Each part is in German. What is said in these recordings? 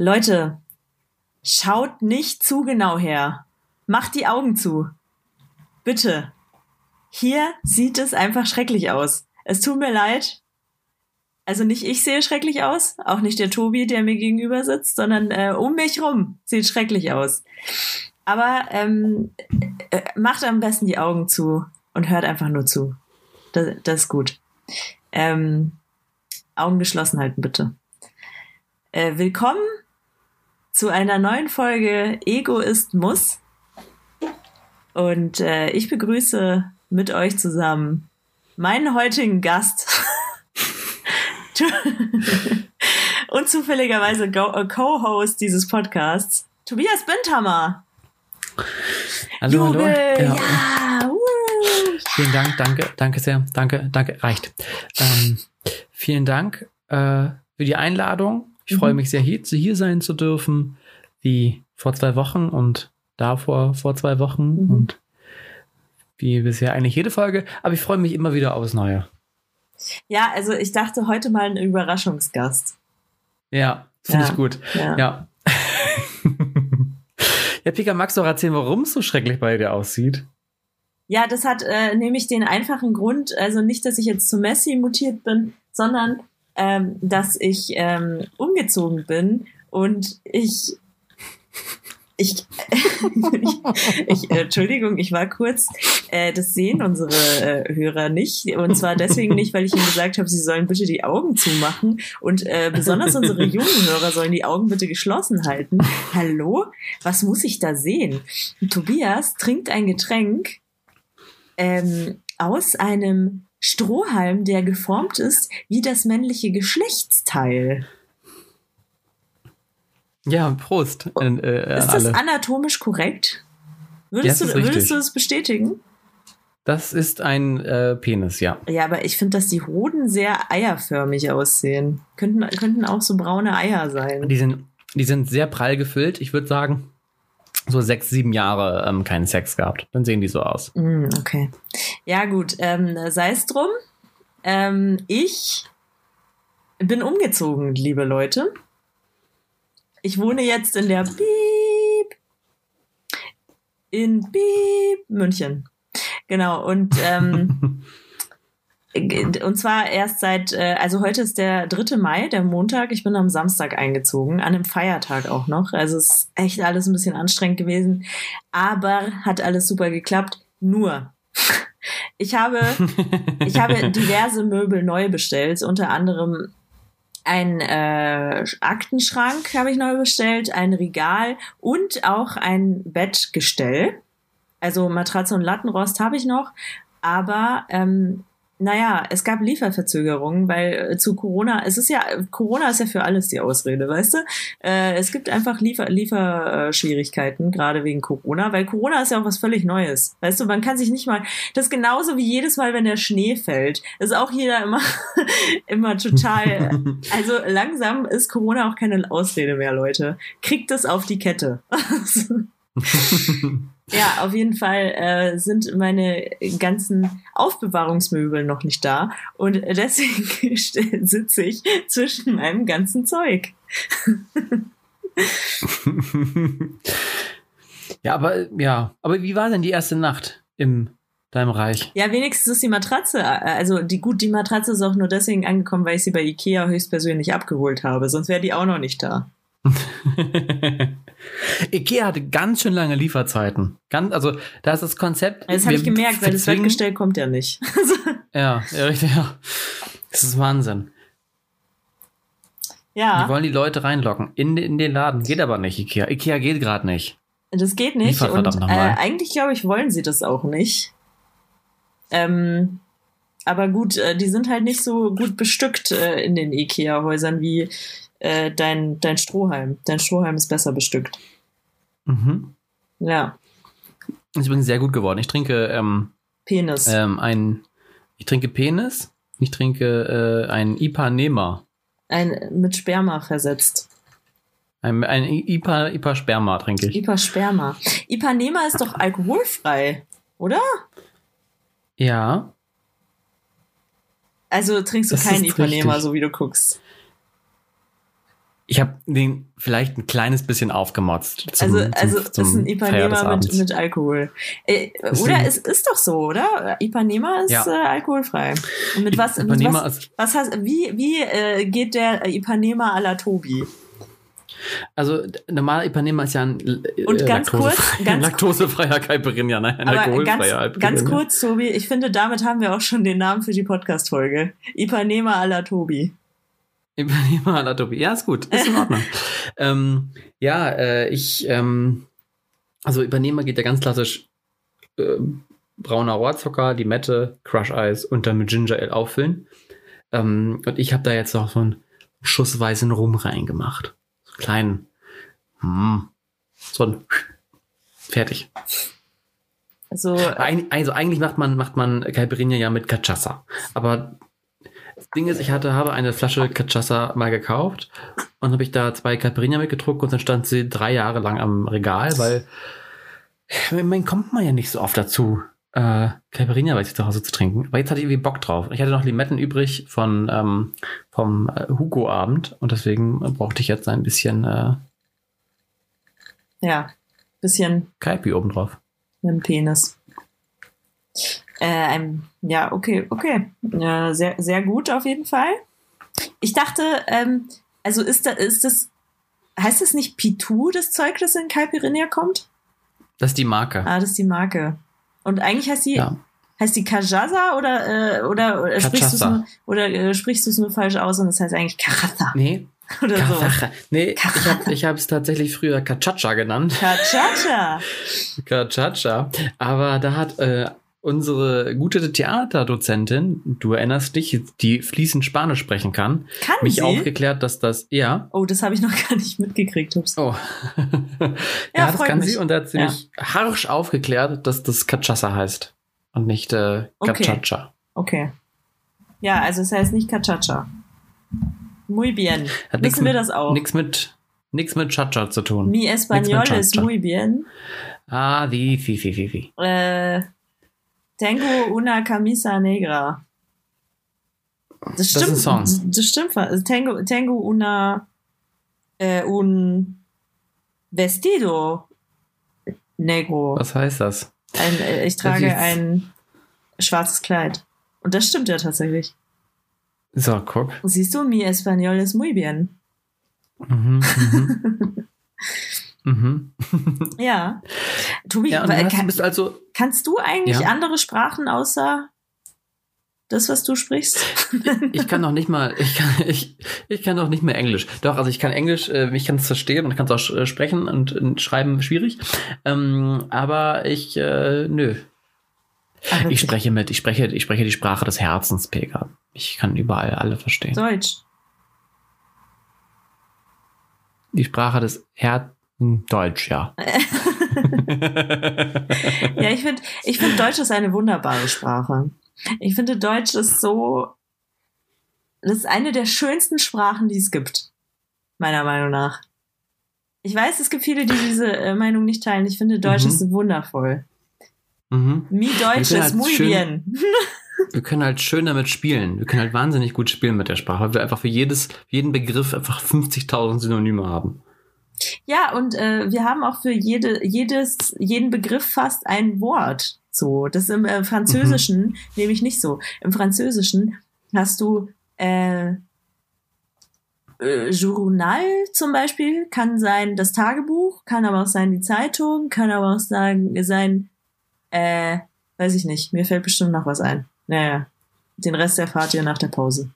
Leute, schaut nicht zu genau her. Macht die Augen zu. Bitte. Hier sieht es einfach schrecklich aus. Es tut mir leid. Also nicht ich sehe schrecklich aus, auch nicht der Tobi, der mir gegenüber sitzt, sondern äh, um mich rum sieht schrecklich aus. Aber ähm, äh, macht am besten die Augen zu und hört einfach nur zu. Das, das ist gut. Ähm, Augen geschlossen halten, bitte. Äh, willkommen zu einer neuen Folge Ego ist Muss. Und äh, ich begrüße mit euch zusammen meinen heutigen Gast. und zufälligerweise äh, Co-Host dieses Podcasts, Tobias Benthammer. Hallo, Jubel, hallo. ja. uh. Vielen Dank, danke, danke sehr, danke, danke, reicht. Ähm, vielen Dank äh, für die Einladung. Ich Mhm. freue mich sehr, hier, hier sein zu dürfen, wie vor zwei Wochen und davor vor zwei Wochen Mhm. und wie bisher eigentlich jede Folge. Aber ich freue mich immer wieder aufs Neue. Ja, also ich dachte heute mal ein Überraschungsgast. Ja, finde Ja. ich gut. Ja. Ja. ja, Pika, magst du auch erzählen, warum es so schrecklich bei dir aussieht? Ja, das hat äh, nämlich den einfachen Grund, also nicht, dass ich jetzt zu Messi mutiert bin, sondern ähm, dass ich ähm, umgezogen bin und ich ich, ich, äh, Entschuldigung, ich war kurz, äh, das sehen unsere äh, Hörer nicht. Und zwar deswegen nicht, weil ich ihnen gesagt habe, sie sollen bitte die Augen zumachen. Und äh, besonders unsere jungen Hörer sollen die Augen bitte geschlossen halten. Hallo? Was muss ich da sehen? Tobias trinkt ein Getränk ähm, aus einem Strohhalm, der geformt ist wie das männliche Geschlechtsteil. Ja, Prost äh, äh, Ist das alle. anatomisch korrekt? Ja, Würdest, ist du, würdest du das bestätigen? Das ist ein äh, Penis, ja. Ja, aber ich finde, dass die Hoden sehr eierförmig aussehen. Könnten, könnten auch so braune Eier sein. Die sind, die sind sehr prall gefüllt. Ich würde sagen, so sechs, sieben Jahre ähm, keinen Sex gehabt. Dann sehen die so aus. Mm, okay. Ja, gut. Ähm, sei es drum. Ähm, ich bin umgezogen, liebe Leute. Ich wohne jetzt in der Piep. In Piep, München. Genau. Und, ähm, und zwar erst seit, äh, also heute ist der 3. Mai, der Montag. Ich bin am Samstag eingezogen, an einem Feiertag auch noch. Also es ist echt alles ein bisschen anstrengend gewesen. Aber hat alles super geklappt. Nur, ich habe, ich habe diverse Möbel neu bestellt, unter anderem ein äh, Aktenschrank habe ich neu bestellt, ein Regal und auch ein Bettgestell. Also Matratze und Lattenrost habe ich noch, aber ähm, naja, es gab Lieferverzögerungen, weil äh, zu Corona, es ist ja, Corona ist ja für alles die Ausrede, weißt du? Äh, es gibt einfach Liefer, Lieferschwierigkeiten, gerade wegen Corona, weil Corona ist ja auch was völlig Neues. Weißt du, man kann sich nicht mal, das ist genauso wie jedes Mal, wenn der Schnee fällt. Ist auch jeder immer, immer total, also langsam ist Corona auch keine Ausrede mehr, Leute. Kriegt es auf die Kette. Ja, auf jeden Fall äh, sind meine ganzen Aufbewahrungsmöbel noch nicht da und deswegen sitze ich zwischen meinem ganzen Zeug. ja, aber ja, aber wie war denn die erste Nacht im deinem Reich? Ja, wenigstens ist die Matratze, äh, also die gut, die Matratze ist auch nur deswegen angekommen, weil ich sie bei Ikea höchstpersönlich abgeholt habe, sonst wäre die auch noch nicht da. Ikea hatte ganz schön lange Lieferzeiten. Ganz, also da ist das Konzept. Das habe ich gemerkt, weil das Bettgestell kommt ja nicht. Ja, ja, richtig. Ja. Das ist Wahnsinn. Die ja, wollen die Leute reinlocken in, in den Laden. Geht aber nicht, Ikea. Ikea geht gerade nicht. das geht nicht Liefert und äh, eigentlich glaube ich wollen sie das auch nicht. Ähm, aber gut, äh, die sind halt nicht so gut bestückt äh, in den Ikea-Häusern wie äh, dein, dein Strohhalm. Dein Strohhalm ist besser bestückt. Mhm. Ja, Ist übrigens sehr gut geworden. Ich trinke ähm, Penis. ähm, ein, ich trinke Penis. Ich trinke äh, ein Ipanema. Ein, mit Sperma versetzt. Ein, ein Ipa, Ipa Sperma trinke ich. Ipa Sperma. Ipanema ist doch alkoholfrei, oder? Ja. Also trinkst du Das keinen ist Ipanema, richtig. so wie du guckst. Ich habe den vielleicht ein kleines bisschen aufgemotzt. Zum, also, also zum, zum ist ein Ipanema mit, mit Alkohol. Äh, oder es ist doch so, oder? Ipanema ist ja. äh, alkoholfrei. Und mit was, Ipanema mit was, was heißt, wie, wie äh, geht der Ipanema à la Tobi? Also normaler Ipanema ist ja ein äh, Und ganz kurz, ganz laktosefreier Caipirinha, nein, ein alkoholfreier ganz, ganz kurz, Tobi, ich finde, damit haben wir auch schon den Namen für die Podcast-Folge. Ipanema à la Tobi. Tobi. Ja, ist gut, ist in Ordnung. ähm, ja, äh, ich, ähm, also Ipanema geht ja ganz klassisch äh, brauner Rohrzucker, Limette, Crush Eis und dann mit Ginger Ale auffüllen. Ähm, und ich habe da jetzt noch so einen Schuss weißen Rum reingemacht kleinen, hm, so ein fertig. Also, also eigentlich macht man, macht man Caipirinha ja mit Cachaça. Aber das Ding ist, ich hatte, habe eine Flasche Cachaça mal gekauft und habe ich da zwei Caipirinha mitgedruckt und dann stand sie drei Jahre lang am Regal, weil man kommt man ja nicht so oft dazu, äh, Caipirinha bei sich zu Hause zu trinken. Aber jetzt hatte ich irgendwie Bock drauf. Ich hatte noch Limetten übrig von ähm, vom äh, Hugo-Abend und deswegen brauchte ich jetzt ein bisschen äh, ja, bisschen Kaipi obendrauf. Mit dem Penis. Äh, ein, ja, okay, okay. Äh, sehr, sehr gut auf jeden Fall. Ich dachte, ähm, also ist, da, ist das, heißt das nicht Pitu, das Zeug, das in Caipirinha kommt? Das ist die Marke. Ah, das ist die Marke. Und eigentlich heißt die, ja. heißt die Kajaza oder, äh, oder, oder sprichst du es nur, oder äh, sprichst du es nur falsch aus und das heißt eigentlich Karatha? Nee. Oder Kachacha. so. Nee, Kachacha. ich habe ich habe es tatsächlich früher Kachacha genannt. Kachacha. Kachacha. Aber da hat äh, unsere gute Theaterdozentin, du erinnerst dich, die fließend Spanisch sprechen kann, kann mich sie? aufgeklärt, dass das, ja. Oh, das habe ich noch gar nicht mitgekriegt, Ups. Oh. ja, ja das kann mich. sie und da hat sie ja. mich harsch aufgeklärt, dass das Cachaça heißt und nicht äh, Cachacha. Okay. okay. Ja, also es heißt nicht Cachacha. Muy bien. Hat Wissen wir das auch? Nichts mit, nix mit Chacha zu tun. Mi español es muy bien. Ah, die, die, die, die, die. Äh, Tengo una camisa negra. Das stimmt. Das ist ein Song. Das stimmt. Tengo, tengo una äh, un vestido negro. Was heißt das? Ein, äh, ich trage ein schwarzes Kleid. Und das stimmt ja tatsächlich. So, guck. Siehst du, mi español es muy bien. Mhm, mhm. Mhm. ja. Tobi, ja, weil, kann, bist also, kannst du eigentlich ja? andere Sprachen außer das, was du sprichst? ich kann noch nicht mal, ich kann, ich, ich kann noch nicht mehr Englisch. Doch, also ich kann Englisch, äh, ich kann es verstehen und kann es auch äh, sprechen und, und, schreiben schwierig. Ähm, aber ich, äh, nö. Ach, ich spreche mit, ich spreche, ich spreche die Sprache des Herzens, Pega. Ich kann überall alle verstehen. Deutsch. Die Sprache des Herzens Deutsch, ja. ja, ich finde, ich finde Deutsch ist eine wunderbare Sprache. Ich finde Deutsch ist so, das ist eine der schönsten Sprachen, die es gibt. Meiner Meinung nach. Ich weiß, es gibt viele, die diese äh, Meinung nicht teilen. Ich finde Deutsch mhm. ist wundervoll. Mhm. Mi Deutsch ist halt muy schön, bien. wir können halt schön damit spielen. Wir können halt wahnsinnig gut spielen mit der Sprache, weil wir einfach für jedes, jeden Begriff einfach 50.000 Synonyme haben. Ja, und äh, wir haben auch für jede, jedes, jeden Begriff fast ein Wort. So, das im äh, Französischen mhm. nämlich nicht so. Im Französischen hast du äh, äh, Journal zum Beispiel, kann sein das Tagebuch, kann aber auch sein die Zeitung, kann aber auch sagen, sein, äh, weiß ich nicht, mir fällt bestimmt noch was ein. Naja, den Rest erfahrt ihr nach der Pause.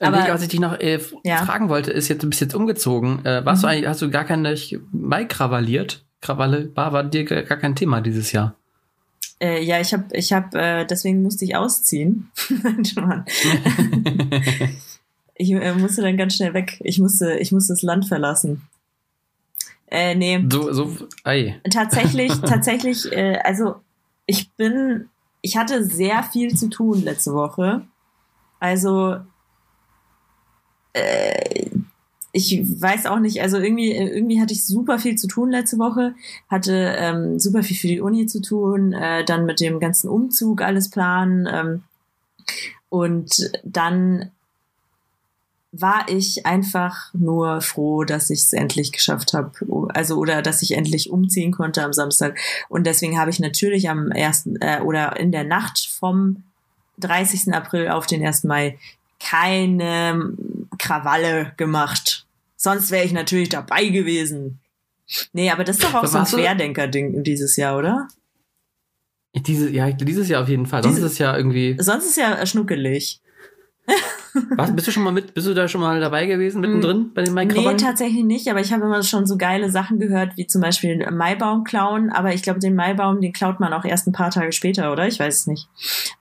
Aber, was ich dich noch äh, ja. fragen wollte, ist jetzt, du bist jetzt umgezogen. Äh, warst mhm. du eigentlich, hast du gar keine Mai krawalliert? Krawalle war, war dir gar kein Thema dieses Jahr. Äh, ja, ich habe, ich habe, äh, deswegen musste ich ausziehen. ich äh, musste dann ganz schnell weg. Ich musste, ich musste das Land verlassen. Äh, nee. So, so, ei. Tatsächlich, tatsächlich, äh, also ich bin, ich hatte sehr viel zu tun letzte Woche. Also äh, ich weiß auch nicht, also irgendwie, irgendwie hatte ich super viel zu tun letzte Woche, hatte ähm, super viel für die Uni zu tun, äh, dann mit dem ganzen Umzug alles planen ähm, und dann war ich einfach nur froh, dass ich es endlich geschafft habe. Also oder dass ich endlich umziehen konnte am Samstag. Und deswegen habe ich natürlich am ersten äh, oder in der Nacht vom 30. April auf den 1. Mai keine Krawalle gemacht. Sonst wäre ich natürlich dabei gewesen. Nee, aber das ist doch auch so ein Querdenker-Ding dieses Jahr, oder? Diese, ja, dieses Jahr auf jeden Fall. Sonst ist es ja irgendwie. Sonst ist es ja schnuckelig. Was, bist du schon mal mit, bist du da schon mal dabei gewesen, mittendrin mm, bei den Maikrawannen? Nee, tatsächlich nicht, aber ich habe immer schon so geile Sachen gehört, wie zum Beispiel den Maibaum klauen, aber ich glaube, den Maibaum, den klaut man auch erst ein paar Tage später, oder? Ich weiß es nicht.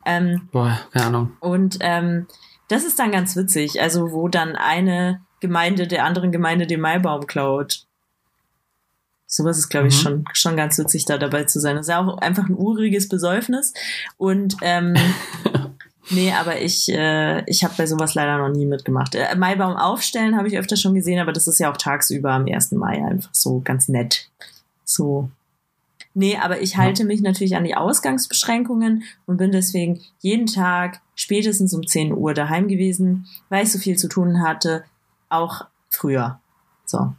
Ähm, Boah, keine Ahnung. Und ähm, das ist dann ganz witzig, also wo dann eine Gemeinde der anderen Gemeinde den Maibaum klaut. Sowas ist, glaube ich, mhm. schon, schon ganz witzig, da dabei zu sein. Das ist ja auch einfach ein uriges Besäufnis. Und ähm, Nee, aber ich, äh, ich habe bei sowas leider noch nie mitgemacht. Äh, Maibaum aufstellen habe ich öfter schon gesehen, aber das ist ja auch tagsüber am 1. Mai einfach so ganz nett. So. Nee, aber ich halte ja. mich natürlich an die Ausgangsbeschränkungen und bin deswegen jeden Tag spätestens um 10 Uhr daheim gewesen, weil ich so viel zu tun hatte, auch früher. So.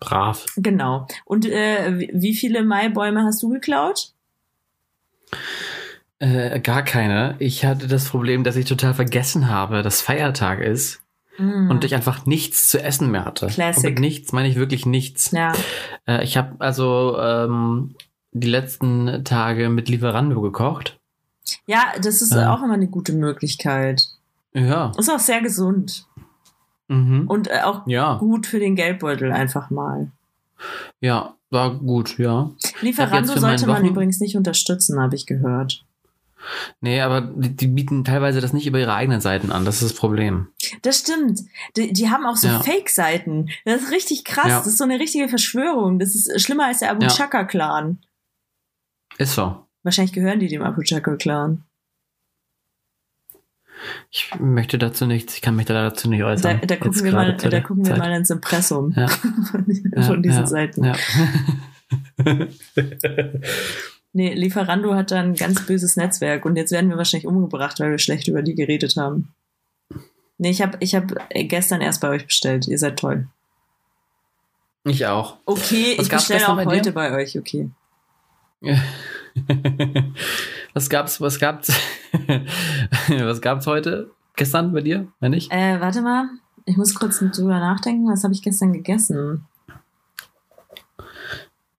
Brav. Genau. Und äh, wie viele Maibäume hast du geklaut? Äh, gar keine. Ich hatte das Problem, dass ich total vergessen habe, dass Feiertag ist. Mm. Und ich einfach nichts zu essen mehr hatte. Classic. Und mit nichts meine ich wirklich nichts. Ja. Äh, ich habe also ähm, die letzten Tage mit Lieferando gekocht. Ja, das ist äh. auch immer eine gute Möglichkeit. Ja. Ist auch sehr gesund. Mhm. Und äh, auch ja. gut für den Geldbeutel einfach mal. Ja, war gut, ja. Lieferando sollte man übrigens nicht unterstützen, habe ich gehört. Nee, aber die, die, bieten teilweise das nicht über ihre eigenen Seiten an. Das ist das Problem. Das stimmt. Die, die haben auch so ja. Fake-Seiten. Das ist richtig krass. Ja. Das ist so eine richtige Verschwörung. Das ist schlimmer als der Abu Chaka-Clan. Ist so. Wahrscheinlich gehören die dem Abu Chaka-Clan. Ich möchte dazu nichts, ich kann mich da dazu nicht äußern. Da, da gucken, wir mal, da gucken wir mal ins Impressum ja. von, diesen Seiten. Nee, Lieferando hat da ein ganz böses Netzwerk und jetzt werden wir wahrscheinlich umgebracht, weil wir schlecht über die geredet haben. Nee, ich habe ich hab gestern erst bei euch bestellt. Ihr seid toll. Ich auch. Okay, was ich bestelle auch bei heute bei euch, okay. was gab's, was gab's, was gab's heute? Gestern bei dir, wenn nicht? Äh, warte mal. Ich muss kurz drüber nachdenken. Was habe ich gestern gegessen?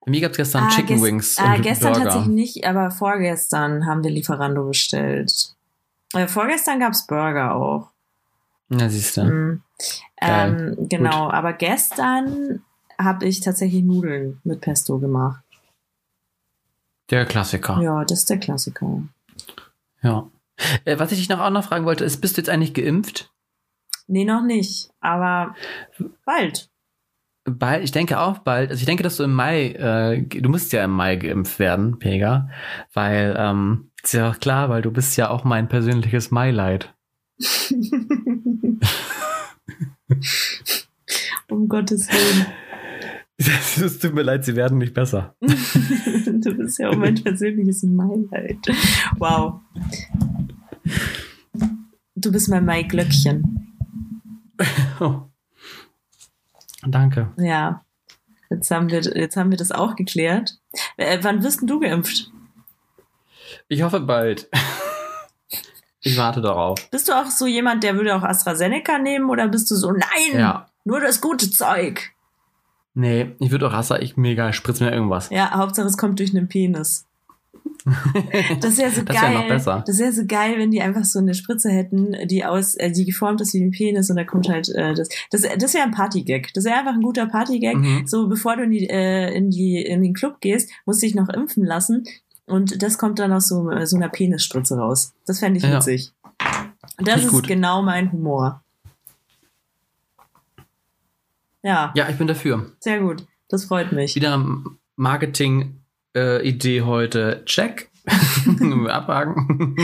Mir gab es gestern ah, Chicken Wings. Ah, gestern Burger. tatsächlich nicht, aber vorgestern haben wir Lieferando bestellt. Äh, vorgestern gab es Burger auch. Na, siehst du. Mhm. Ähm, genau, Gut. aber gestern habe ich tatsächlich Nudeln mit Pesto gemacht. Der Klassiker. Ja, das ist der Klassiker. Ja. Äh, was ich dich noch auch noch fragen wollte, ist, bist du jetzt eigentlich geimpft? Nee, noch nicht, aber bald. Bald, ich denke auch bald. Also ich denke, dass du im Mai, äh, du musst ja im Mai geimpft werden, Pega, weil ähm, ist ja auch klar, weil du bist ja auch mein persönliches Maileid. um Gottes Willen. Es tut mir leid, sie werden nicht besser. du bist ja auch mein persönliches Maileid. Wow. Du bist mein Maiglöckchen. Oh. Danke. Ja. Jetzt haben wir, jetzt haben wir das auch geklärt. Äh, wann wirst du geimpft? Ich hoffe bald. ich warte darauf. Bist du auch so jemand, der würde auch AstraZeneca nehmen oder bist du so, nein, ja. nur das gute Zeug? Nee, ich würde auch Astra, ich mega, spritz mir irgendwas. Ja, Hauptsache es kommt durch einen Penis. Das wäre so das geil. Wär noch besser. Das wäre so geil, wenn die einfach so eine Spritze hätten, die aus, äh, die geformt ist wie ein Penis und da kommt halt äh, das. Das, das wäre ein Partygag. Das wäre einfach ein guter Partygag. Mhm. So bevor du in die, äh, in die in den Club gehst, musst du dich noch impfen lassen und das kommt dann aus so, so einer Penisspritze raus. Das fände ich ja. witzig. Das ist gut. genau mein Humor. Ja. Ja, ich bin dafür. Sehr gut. Das freut mich. Wieder Marketing äh, Idee heute, check. Abhaken.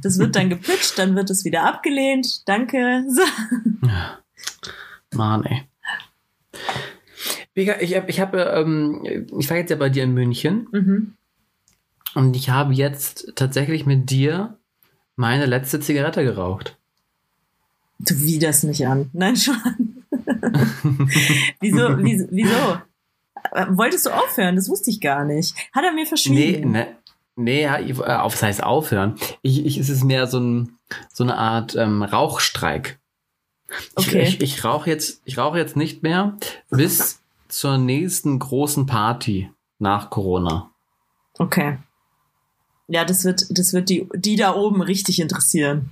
Das wird dann gepitcht, dann wird es wieder abgelehnt. Danke. So. Mann, ey. Ich habe, ich, hab, ähm, ich war jetzt ja bei dir in München. Mhm. Und ich habe jetzt tatsächlich mit dir meine letzte Zigarette geraucht. Du widerst mich an. Nein, schon. wieso, wieso, wieso? Wolltest du aufhören? Das wusste ich gar nicht. Hat er mir verschwiegen? Nee, ne, nee, äh, auf, das heißt aufhören. Ich, ich, es ist mehr so, ein, so eine Art ähm, Rauchstreik. Ich, Okay. ich, ich rauche jetzt, ich rauche jetzt nicht mehr bis zur nächsten großen Party nach Corona. Okay. Ja, das wird, das wird die, die da oben richtig interessieren.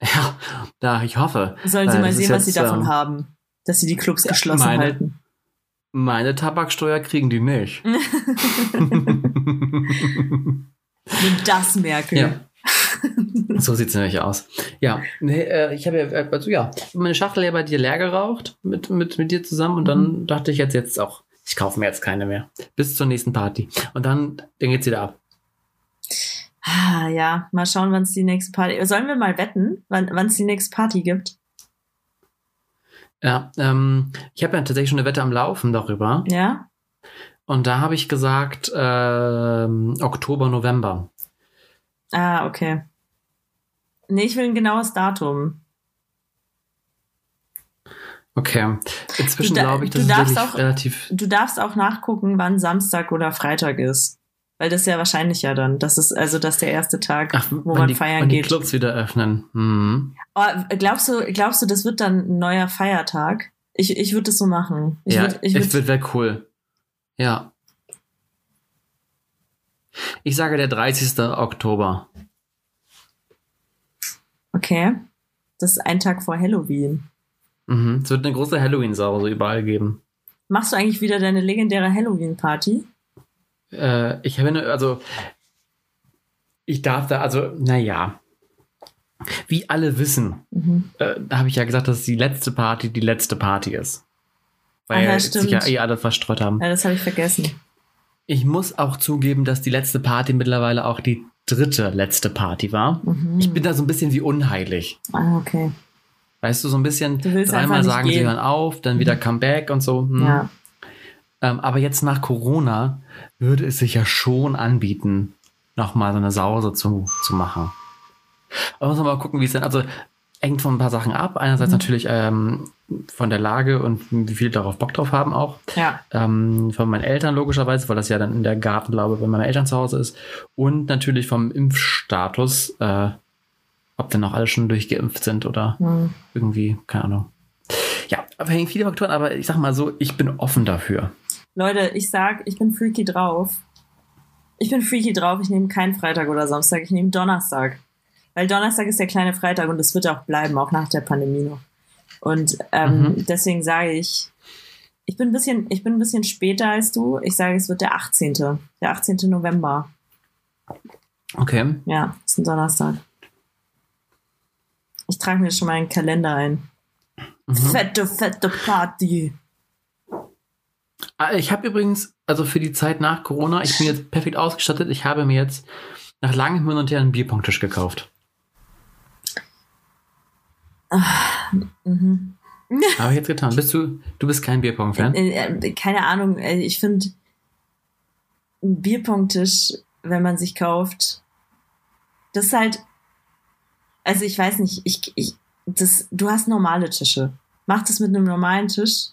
Ja, da ich hoffe. Sollen sie mal sehen, was sie davon ähm, haben. Dass sie die Clubs geschlossen meine- halten. Meine Tabaksteuer kriegen die nicht. Nimm das, Merkel. ja. So sieht's nämlich aus. Ja, nee, äh, ich habe ja, äh, also ja, meine Schachtel ja bei dir leer geraucht mit, mit, mit dir zusammen und dann dachte ich jetzt jetzt auch, ich kaufe mir jetzt keine mehr. Bis zur nächsten Party. Und dann, dann geht's wieder ab. Ah, ja, mal schauen, wann es die nächste Party. Sollen wir mal wetten, wann es die nächste Party gibt? Ja, ähm, ich habe ja tatsächlich schon eine Wette am Laufen darüber. Ja? Und da habe ich gesagt, ähm, Oktober, November. Ah, okay. Nee, ich will ein genaues Datum. Okay. Inzwischen Du glaube ich, du das ist darfst auch- relativ. Du darfst auch nachgucken, wann Samstag oder Freitag ist. Weil das ist ja wahrscheinlicher dann. Das ist also das ist der erste Tag, Ach, wo man die, feiern die geht. Clubs wieder öffnen. Mhm. Oh, glaubst du, glaubst du, das wird dann ein neuer Feiertag? Ich, ich würde das so machen. Ich ja, würd, ich es würd, wird wäre cool. Ja. Ich sage der 30. Oktober. okay. Das ist ein Tag vor Halloween. Mhm. Es wird eine große Halloween-Sause überall geben. Machst du eigentlich wieder deine legendäre Halloween-Party? Äh, ich habe also ich darf da, also, naja. Wie alle wissen, Mhm. äh, habe ich ja gesagt, dass die letzte Party die letzte Party ist. Weil Ah, ja, sich ja eh alle verstreut haben. Ja, das habe ich vergessen. Ich muss auch zugeben, dass die letzte Party mittlerweile auch die dritte letzte Party war. Mhm. Ich bin da so ein bisschen wie unheilig. ah, okay. Weißt du, so ein bisschen dreimal sagen, sie gehen. hören auf, dann wieder Comeback und so. Hm. Ja. Ähm, aber jetzt nach Corona würde es sich ja schon anbieten, nochmal so eine Sause zu, zu machen. Aber muss man mal gucken, wie es dann, also hängt von ein paar Sachen ab. Einerseits Mhm. natürlich ähm, von der Lage und wie viele darauf Bock drauf haben auch. Ja. Ähm, von meinen Eltern logischerweise, weil das ja dann in der Gartenlaube bei meinen Eltern zu Hause ist. Und natürlich vom Impfstatus, äh, ob denn auch alle schon durchgeimpft sind oder Hm. irgendwie, keine Ahnung. Ja, aber hängen viele Faktoren, aber ich sag mal so, ich bin offen dafür. Leute, ich sag, ich bin freaky drauf. Ich bin freaky drauf. Ich nehme keinen Freitag oder Samstag. Ich nehme Donnerstag. Weil Donnerstag ist der kleine Freitag und es wird auch bleiben, auch nach der Pandemie noch. Und ähm, Mhm. deswegen sage ich, ich bin ein bisschen, ich bin ein bisschen später als du. Ich sage, es wird der 18. Der 18. November. Okay. Ja, ist ein Donnerstag. Ich trage mir schon mal einen Kalender ein. Mhm. Fette, fette Party. Ah, Ich habe übrigens, also für die Zeit nach Corona, ich bin jetzt perfekt ausgestattet. Ich habe mir jetzt nach langem Hin und Her einen Bierpongtisch gekauft. Mhm. Habe ich jetzt getan. Bist du, du bist kein Bierpong-Fan? Äh, äh, keine Ahnung, äh, ich finde ein Bierpongtisch, wenn man sich kauft, das ist halt, also ich weiß nicht, ich, ich, das, du hast normale Tische. Mach das mit einem normalen Tisch.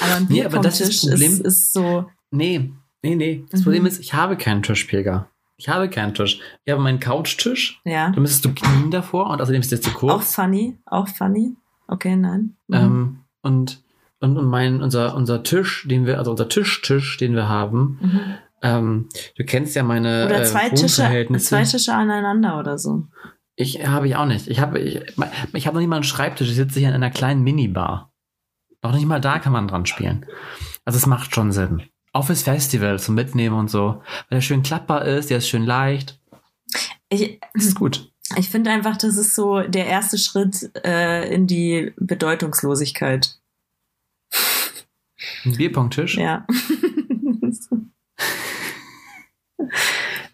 Aber ein Nee, aber das ist Bierpongtisch das Problem. ist, ist so, Nee, nee, nee. Das Mhm. Problem ist, ich habe keinen Tischpilger. Ich habe keinen Tisch. Ich habe meinen Couchtisch. ja, Da müsstest du knien davor und außerdem ist der zu auch kurz. funny, auch funny. Okay, nein. Mhm. Ähm, und und, und mein, unser, unser Tisch, den wir, also unser Tischtisch, den wir haben, Mhm. ähm, du kennst ja meine Oder äh, zwei Tische, Wohnverhältnisse. zwei Tische aneinander oder so. Ich habe ich auch nicht. Ich habe ich, ich habe noch nicht mal einen Schreibtisch. Ich sitze hier in einer kleinen Minibar. Noch nicht mal da kann man dran spielen. Also es macht schon Sinn. Auch fürs Festival zum Mitnehmen und so. Weil der schön klappbar ist, der ist schön leicht. Ich, Das ist gut. Ich finde einfach, das ist so der erste Schritt äh, in die Bedeutungslosigkeit. Ein Bierpongtisch. Ja.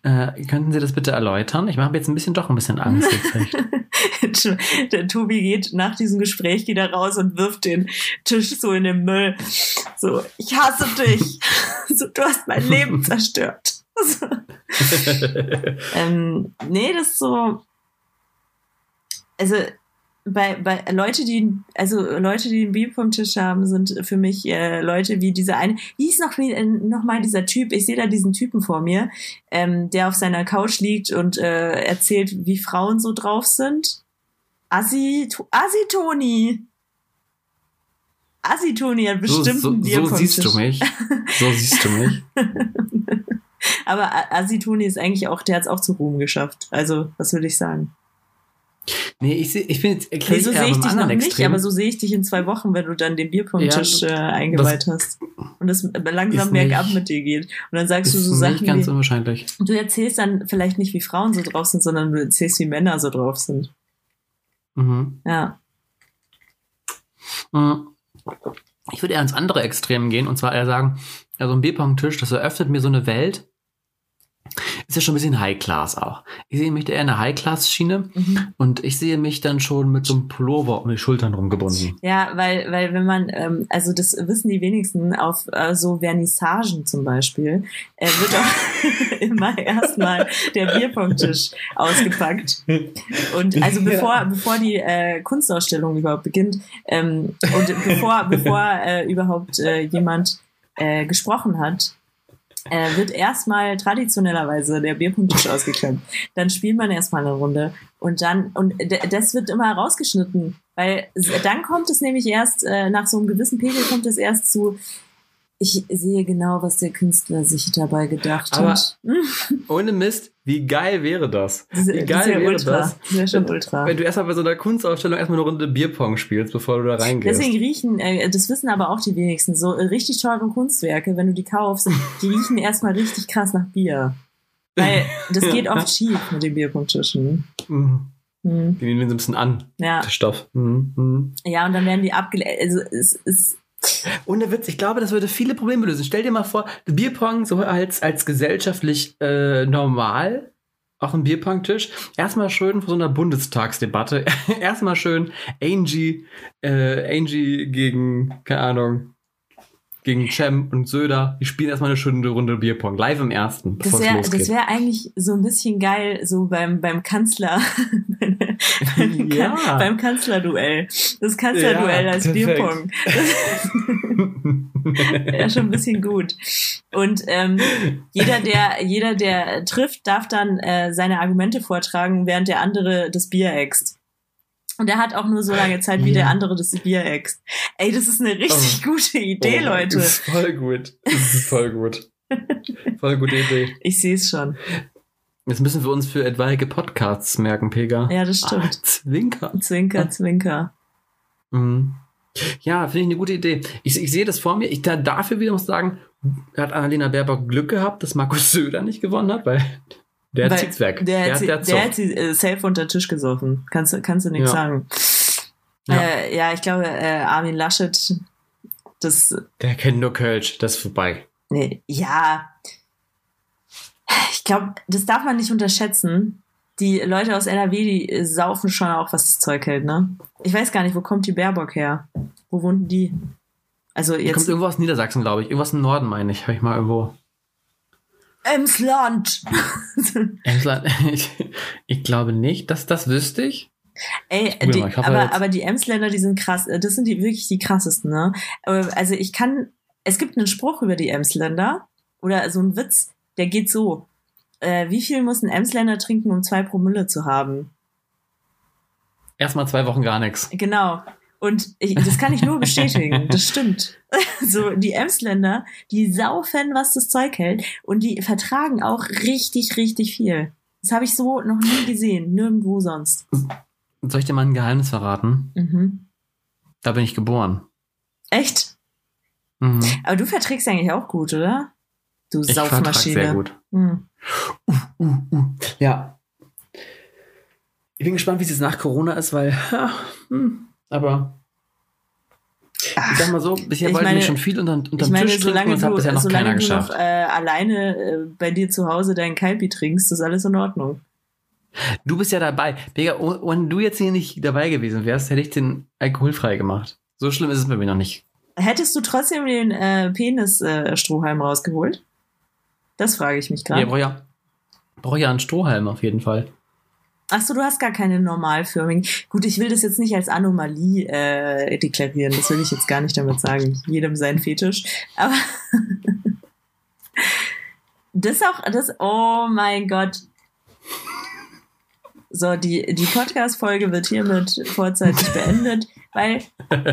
Äh, könnten Sie das bitte erläutern? Ich mache mir jetzt ein bisschen doch ein bisschen Angst der Tobi geht nach diesem Gespräch geht er raus und wirft den Tisch so in den Müll. So, ich hasse dich. So, du hast mein Leben zerstört. So. Ähm, nee, das ist so. Also, bei, bei Leute, die, also Leute, die einen Bierpunkttisch haben, sind für mich äh, Leute wie dieser eine, wie hieß noch, wie, äh, noch mal dieser Typ, ich sehe da diesen Typen vor mir, ähm, der auf seiner Couch liegt und äh, erzählt, wie Frauen so drauf sind. Assi, Assi Toni. Assi Toni hat bestimmt so, so, so Bierpunkttisch. siehst du mich. So siehst du mich. Aber Assi Toni ist eigentlich auch, der hat es auch zu Ruhm geschafft. Also, was würde ich sagen? Nee, ich, seh, ich bin jetzt Nee, so sehe ich dich noch nicht, Extrem. aber so sehe ich dich in zwei Wochen, wenn du dann den Bierpunkttisch Ja, äh, eingeweiht hast. Und es langsam bergab nicht- mit dir geht. Und dann sagst du so Sachen nicht ganz wie, unwahrscheinlich. du erzählst dann vielleicht nicht, wie Frauen so drauf sind, sondern du erzählst, wie Männer so drauf sind. Mhm. Ja. Mhm. Ich würde eher ins andere Extrem gehen und zwar eher sagen, also ein Bierpong-Tisch, das eröffnet mir so eine Welt. Ist ja schon ein bisschen High-Class auch. Ich sehe mich da eher in der High-Class-Schiene Mhm. und ich sehe mich dann schon mit so einem Pullover um die Schultern rumgebunden. Ja, weil, weil wenn man, ähm, also das wissen die wenigsten, auf äh, so Vernissagen zum Beispiel, äh, wird auch immer erstmal der Bierpunkttisch ausgepackt. Und also bevor, bevor die äh, Kunstausstellung überhaupt beginnt ähm, und bevor, bevor äh, überhaupt äh, jemand äh, gesprochen hat, äh, wird erstmal traditionellerweise der Bierpunkttisch ausgekämmt. Dann spielt man erstmal eine Runde und dann, und das wird immer rausgeschnitten, weil dann kommt es nämlich erst, äh, nach so einem gewissen Pegel kommt es erst zu, ich sehe genau, was der Künstler sich dabei gedacht Aber hat. Ohne Mist, wie geil wäre das? Das, Wie das geil ist ja wäre ultra. das? Das wäre schon ultra. Wenn du erstmal bei so einer Kunstausstellung erstmal eine Runde Bierpong spielst, bevor du da reingehst. Deswegen riechen, äh, das wissen aber auch die wenigsten, so äh, richtig teure Kunstwerke, wenn du die kaufst, die riechen erstmal richtig krass nach Bier. Weil das geht oft schief mit den Bierpunkttischen. Mhm. Hm. Die nehmen so ein bisschen an, Ja. der Stoff. Mhm. Mhm. ja, und dann werden die abgeleitet. Also es ist Ohne Witz, ich glaube, das würde viele Probleme lösen. Stell dir mal vor, Bierpong so als, als gesellschaftlich äh, normal auf dem Bierpong-Tisch. Erstmal schön vor so einer Bundestagsdebatte. Erstmal schön Angie, äh, Angie gegen, keine Ahnung, gegen Cem und Söder. Die spielen erstmal eine schöne Runde Bierpong. Live im ersten, Das wäre wär eigentlich so ein bisschen geil, so beim, beim Kanzler, beim, Ja. Kan- beim Kanzlerduell. Das Kanzlerduell Ja, als perfekt. Bierpong. Ja, schon ein bisschen gut. Und ähm, jeder, der, jeder, der trifft, darf dann äh, seine Argumente vortragen, während der andere das Bier äxt. Und er hat auch nur so lange Zeit, wie Ja. der andere das Bier äxt. Ey, das ist eine richtig gute Idee, Oh, Leute. Das ist voll gut. Das ist voll gut. Voll gute Idee. Ich sehe es schon. Jetzt müssen wir uns für etwaige Podcasts merken, Pega. Ja, das stimmt. Ah, Zwinker. Zwinker, Zwinker. Mhm. Ja, finde ich eine gute Idee. Ich, ich sehe das vor mir. Ich da, dafür wieder muss sagen, hat Annalena Baerbock Glück gehabt, dass Markus Söder nicht gewonnen hat, weil der Weil zieht's weg. Der, der, hat sie, der, der, hat sie äh, safe unter den Tisch gesoffen. Kannst, du- kannst du nichts Ja. sagen. Ja. Ja. Äh, ja, ich glaube, äh, Armin Laschet, das, der kennt nur Kölsch, das ist vorbei. nee, ja. Ich glaube, das darf man nicht unterschätzen. Die Leute aus NRW, die äh, saufen schon auch, was das Zeug hält, ne? Ich weiß gar nicht, wo kommt die Baerbock her? Wo wohnten die? Also Die kommt jetzt irgendwo aus Niedersachsen, glaube ich. Irgendwas im Norden, meine ich. Habe ich mal irgendwo. Emsland. Emsland. Ich, ich glaube nicht. Das, das wüsste ich. Ey, die, hoffe aber, jetzt- aber die Emsländer, die sind krass. äh, Das sind die wirklich die krassesten, ne? Also ich kann, es gibt einen Spruch über die Emsländer oder so ein Witz, der geht so. Äh, wie viel muss ein Emsländer trinken, um zwei Promille zu haben? Erstmal zwei Wochen gar nichts. Genau. Und ich, das kann ich nur bestätigen. Das stimmt. So, die Emsländer, die saufen, was das Zeug hält. Und die vertragen auch richtig, richtig viel. Das habe ich so noch nie gesehen. Nirgendwo sonst. Soll ich dir mal ein Geheimnis verraten? Mhm. Da bin ich geboren. Echt? Mhm. Aber du verträgst eigentlich auch gut, oder? Du Ich Saufmaschine. sehr gut. Hm. Uh, uh. Ja. Ich bin gespannt, wie es jetzt nach Corona ist, weil, ja, hm, aber ich sag mal so, bisher Ich wollte meine- mich schon viel unter, unterm Ich meine, Tisch trinken und das hat bisher noch keiner solange du geschafft. noch äh, alleine äh, bei dir zu Hause deinen Kalpi trinkst, ist alles in Ordnung. Du bist ja dabei. Digga, oh- wenn du jetzt hier nicht dabei gewesen wärst, hätte ich den alkoholfrei gemacht. So schlimm ist es bei mir noch nicht. Hättest du trotzdem den äh, Penis-Strohhalm rausgeholt? Das frage ich mich Ja, gerade. brauch ja, brauch ja einen Strohhalm auf jeden Fall. Ach so, du hast gar keine normalförmigen. Gut, ich will das jetzt nicht als Anomalie äh, deklarieren. Das will ich jetzt gar nicht damit sagen. Jedem sein Fetisch. Aber das auch, das, oh mein Gott. So, die, die Podcast-Folge wird hiermit vorzeitig beendet, weil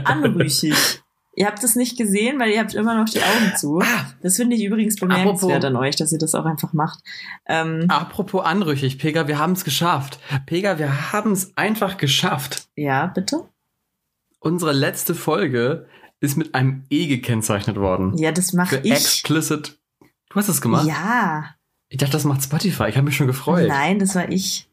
anrüchig. Ihr habt es nicht gesehen, weil ihr habt immer noch die Augen zu. Ah. Das finde ich übrigens bemerkenswert an euch, dass ihr das auch einfach macht. Ähm, Apropos anrüchig, Pega, wir haben es geschafft. Pega, wir haben es einfach geschafft. ja, bitte? Unsere letzte Folge ist mit einem E gekennzeichnet worden. Ja, das mache ich. explicit. Du hast es gemacht? Ja. Ich dachte, das macht Spotify. Ich habe mich schon gefreut. Nein, das war ich.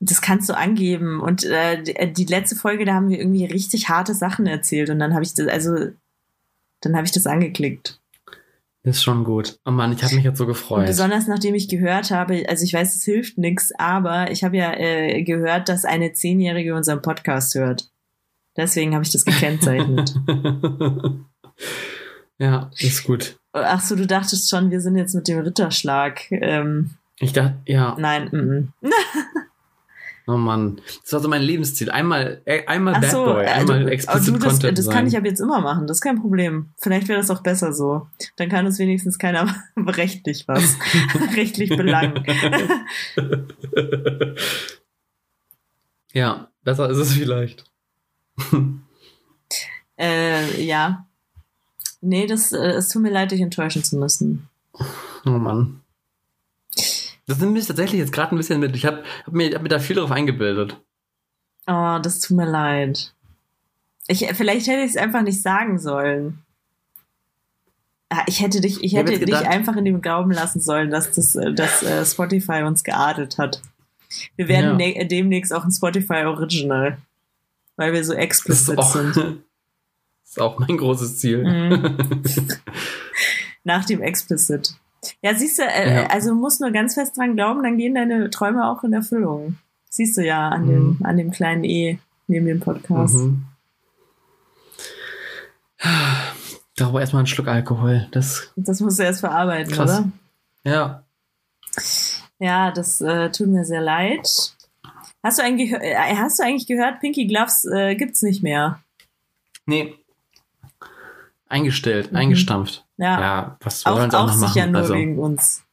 Das kannst du angeben. Und äh, die, die letzte Folge, da haben wir irgendwie richtig harte Sachen erzählt. Und dann habe ich das, also, dann habe ich das angeklickt. Ist schon gut. Oh Mann, ich habe mich jetzt so Und gefreut. besonders nachdem ich gehört habe, also ich weiß, es hilft nichts, aber ich habe ja äh, gehört, dass eine Zehnjährige unseren Podcast hört. Deswegen habe ich das gekennzeichnet. ja, ist gut. Ach so, du dachtest schon, wir sind jetzt mit dem Ritterschlag. Ähm, Ich dachte, ja, nein, mm. oh Mann. Das war so mein Lebensziel. Einmal, äh, einmal Ach Bad so, Boy, äh, einmal du, explicit du, das, Content das sein. kann ich ab jetzt immer machen, das ist kein Problem. Vielleicht wäre das auch besser so. Dann kann uns wenigstens keiner rechtlich was, rechtlich belangen. ja, besser ist es vielleicht. äh, ja. Nee, das, äh, es tut mir leid, dich enttäuschen zu müssen. Oh Mann. Das nimmt mich tatsächlich jetzt gerade ein bisschen mit. Ich habe hab mir, hab mir da viel drauf eingebildet. Oh, das tut mir leid. Ich, vielleicht hätte ich es einfach nicht sagen sollen. Ah, Ich hätte dich, ich hätte dich einfach in dem Glauben lassen sollen, dass das, äh, dass äh, Spotify uns geadelt hat. Wir werden Ja. ne demnächst auch ein Spotify Original, weil wir so Das ist explicit auch, sind. das ist auch mein großes Ziel. Mhm. Nach dem Explicit. Ja, siehst du, äh, Ja. also musst nur ganz fest dran glauben, dann gehen deine Träume auch in Erfüllung. Siehst du ja an, dem, Mhm. an dem kleinen E neben dem Podcast. Mhm. Da aber erstmal einen Schluck Alkohol. Das, Das musst du erst verarbeiten, Krass. oder? ja. Ja, das äh, tut mir sehr leid. Hast du eigentlich, äh, hast du eigentlich gehört, Pinky Gloves äh, gibt's nicht mehr? Nee. Eingestellt, Mhm. eingestampft. Ja, Ja, was auch, wollen sie auch, auch noch sicher machen? nur Also, wegen uns.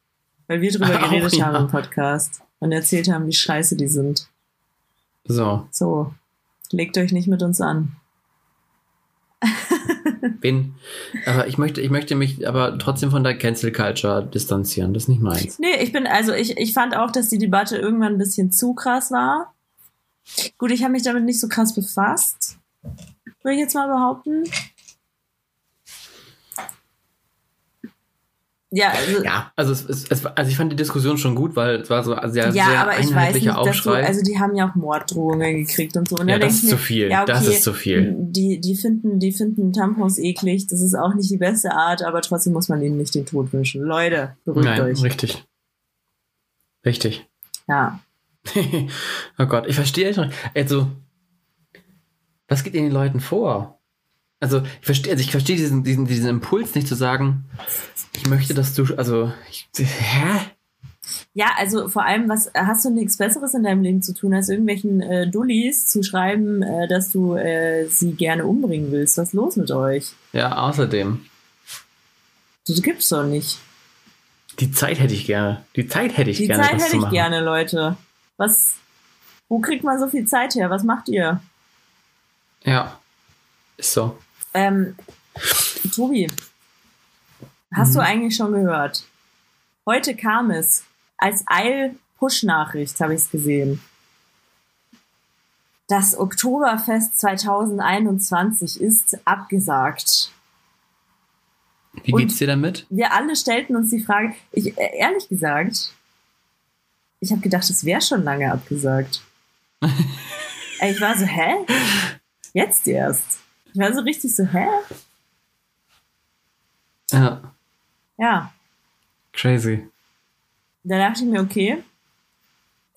Weil wir drüber Auch, geredet ja. haben im Podcast und erzählt haben, wie scheiße die sind. so, So, legt euch nicht mit uns an. wen, aber ich möchte, ich möchte mich aber trotzdem von der Cancel Culture distanzieren. Das ist nicht meins. Nee, ich bin, also ich, ich fand auch, dass die Debatte irgendwann ein bisschen zu krass war. Gut, ich habe mich damit nicht so krass befasst, würde ich jetzt mal behaupten. Ja, also, Ja, also es, es, es, also ich fand die Diskussion schon gut, weil es war so sehr, ja, sehr aber ich weiß nicht, dass du, Aufschrei. also die haben ja auch Morddrohungen gekriegt und so. Und ja, das ist zu mir, viel. ja, okay, Das ist zu viel. Die, die finden, die finden Tampons eklig. Das ist auch nicht die beste Art, aber trotzdem muss man ihnen nicht den Tod wünschen. Leute, beruhigt Nein, euch. richtig. Richtig. Ja. oh Gott, ich verstehe nicht. Also, was geht in den Leuten vor? Also, ich verstehe, also ich verstehe diesen, diesen, diesen Impuls nicht zu sagen, ich möchte, dass du, also, ich, hä? Ja, also vor allem, was hast du nichts Besseres in deinem Leben zu tun, als irgendwelchen äh, Dullis zu schreiben, äh, dass du äh, sie gerne umbringen willst? Was ist los mit euch? Ja, außerdem, Das gibt's doch nicht. die Zeit hätte ich gerne. Die Zeit hätte ich Die gerne, Zeit das hätte ich gerne, Leute. Was? Wo kriegt man so viel Zeit her? Was macht ihr? Ja, ist so. Ähm, Tobi, hast Mhm. du eigentlich schon gehört? Heute kam es als Eil-Push-Nachricht, habe ich es gesehen. Das Oktoberfest 2021 ist abgesagt. Wie geht's dir damit? Wir alle stellten uns die Frage, ich, äh, ehrlich gesagt, ich habe gedacht, es wäre schon lange abgesagt. Ich war so, hä? Jetzt erst. Ich war so richtig so, hä? Ja, Ja, crazy. da dachte ich mir, okay,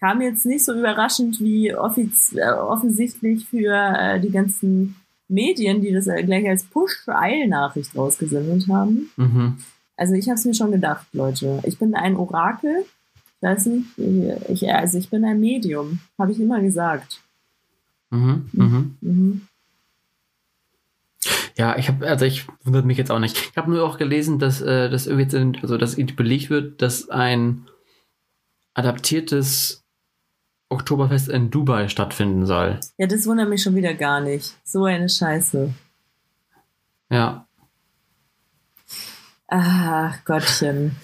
kam jetzt nicht so überraschend wie offiz äh, offensichtlich für äh, die ganzen Medien, die das äh, gleich als Push-Eil-Nachricht rausgesendet haben. Mhm. Also ich habe es mir schon gedacht, Leute. Ich bin ein Orakel. Das nicht, ich, also ich bin ein Medium, habe ich immer gesagt. Mhm, mhm. Mhm. Ja, ich habe, also ich wundert mich jetzt auch nicht. Ich habe nur auch gelesen, dass äh, das irgendwie jetzt, also dass belegt wird, dass ein adaptiertes Oktoberfest in Dubai stattfinden soll. Ja, das wundert mich schon wieder gar nicht. So eine Scheiße. Ja. Ach, Gottchen.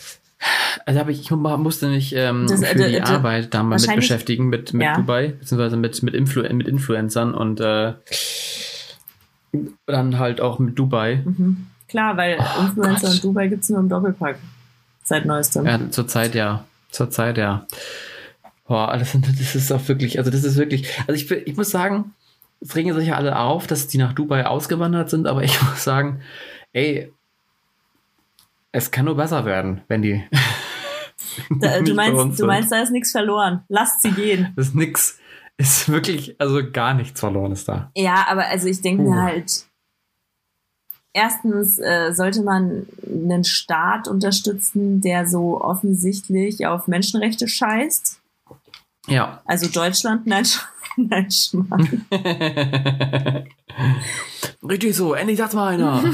Also habe ich, ich musste mich ähm, das, für äh, die Arbeit da mal mit beschäftigen, mit, mit ja. Dubai, beziehungsweise mit, mit, Influ mit Influencern und äh, dann halt auch mit Dubai. Mhm. Klar, weil oh, Influencer Gott. in Dubai gibt es nur im Doppelpack. Seit neuestem. Ja, zur Zeit ja. Zur Zeit ja. Boah, das, das ist auch wirklich, also das ist wirklich, also ich, ich muss sagen, es regen sich ja alle auf, dass die nach Dubai ausgewandert sind, aber ich muss sagen, ey, es kann nur besser werden, wenn die. Da, du, meinst, du meinst, da ist nichts verloren. Lasst sie gehen. Das ist nix. Ist wirklich, also gar nichts verloren ist da. Ja, aber also ich denke mir halt, erstens äh, sollte man einen Staat unterstützen, der so offensichtlich auf Menschenrechte scheißt. Ja. Also Deutschland, nein, nein, Schmarrn. Richtig so, endlich sagt mal einer.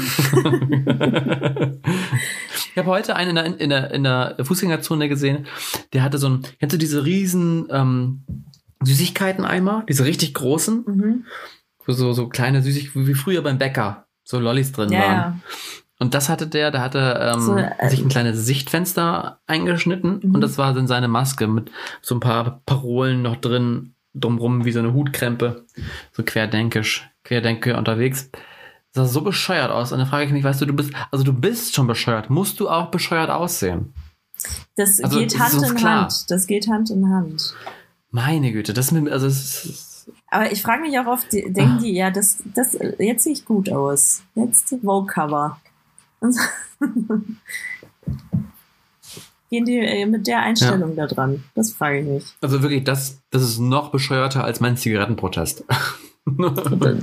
ich habe heute einen in der, in, der, in der Fußgängerzone gesehen, der hatte so ein, kennst du diese riesen ähm, Süßigkeiten-Eimer, diese richtig großen, mhm. so, so kleine Süßigkeiten, wie früher beim Bäcker, so Lollis drin ja, waren. Und das hatte der, da hatte ähm, so, äh, sich ein kleines Sichtfenster eingeschnitten mhm. und das war dann seine Maske mit so ein paar Parolen noch drin, drumrum wie so eine Hutkrempe, so querdenkisch, querdenke unterwegs. Das sah so bescheuert aus. Und dann frage ich mich, weißt du, du bist, also du bist schon bescheuert. Musst du auch bescheuert aussehen? Das also, geht Hand in klar. Hand. Das geht Hand in Hand. Meine Güte, das mit, also das ist, aber ich frage mich auch oft, denken die, ja, das, das, jetzt sehe ich gut aus. Jetzt Vogue Cover. Gehen die äh, mit der Einstellung ja. da dran? Das frage ich mich. Also wirklich, das, das ist noch bescheuerter als mein Zigarettenprotest.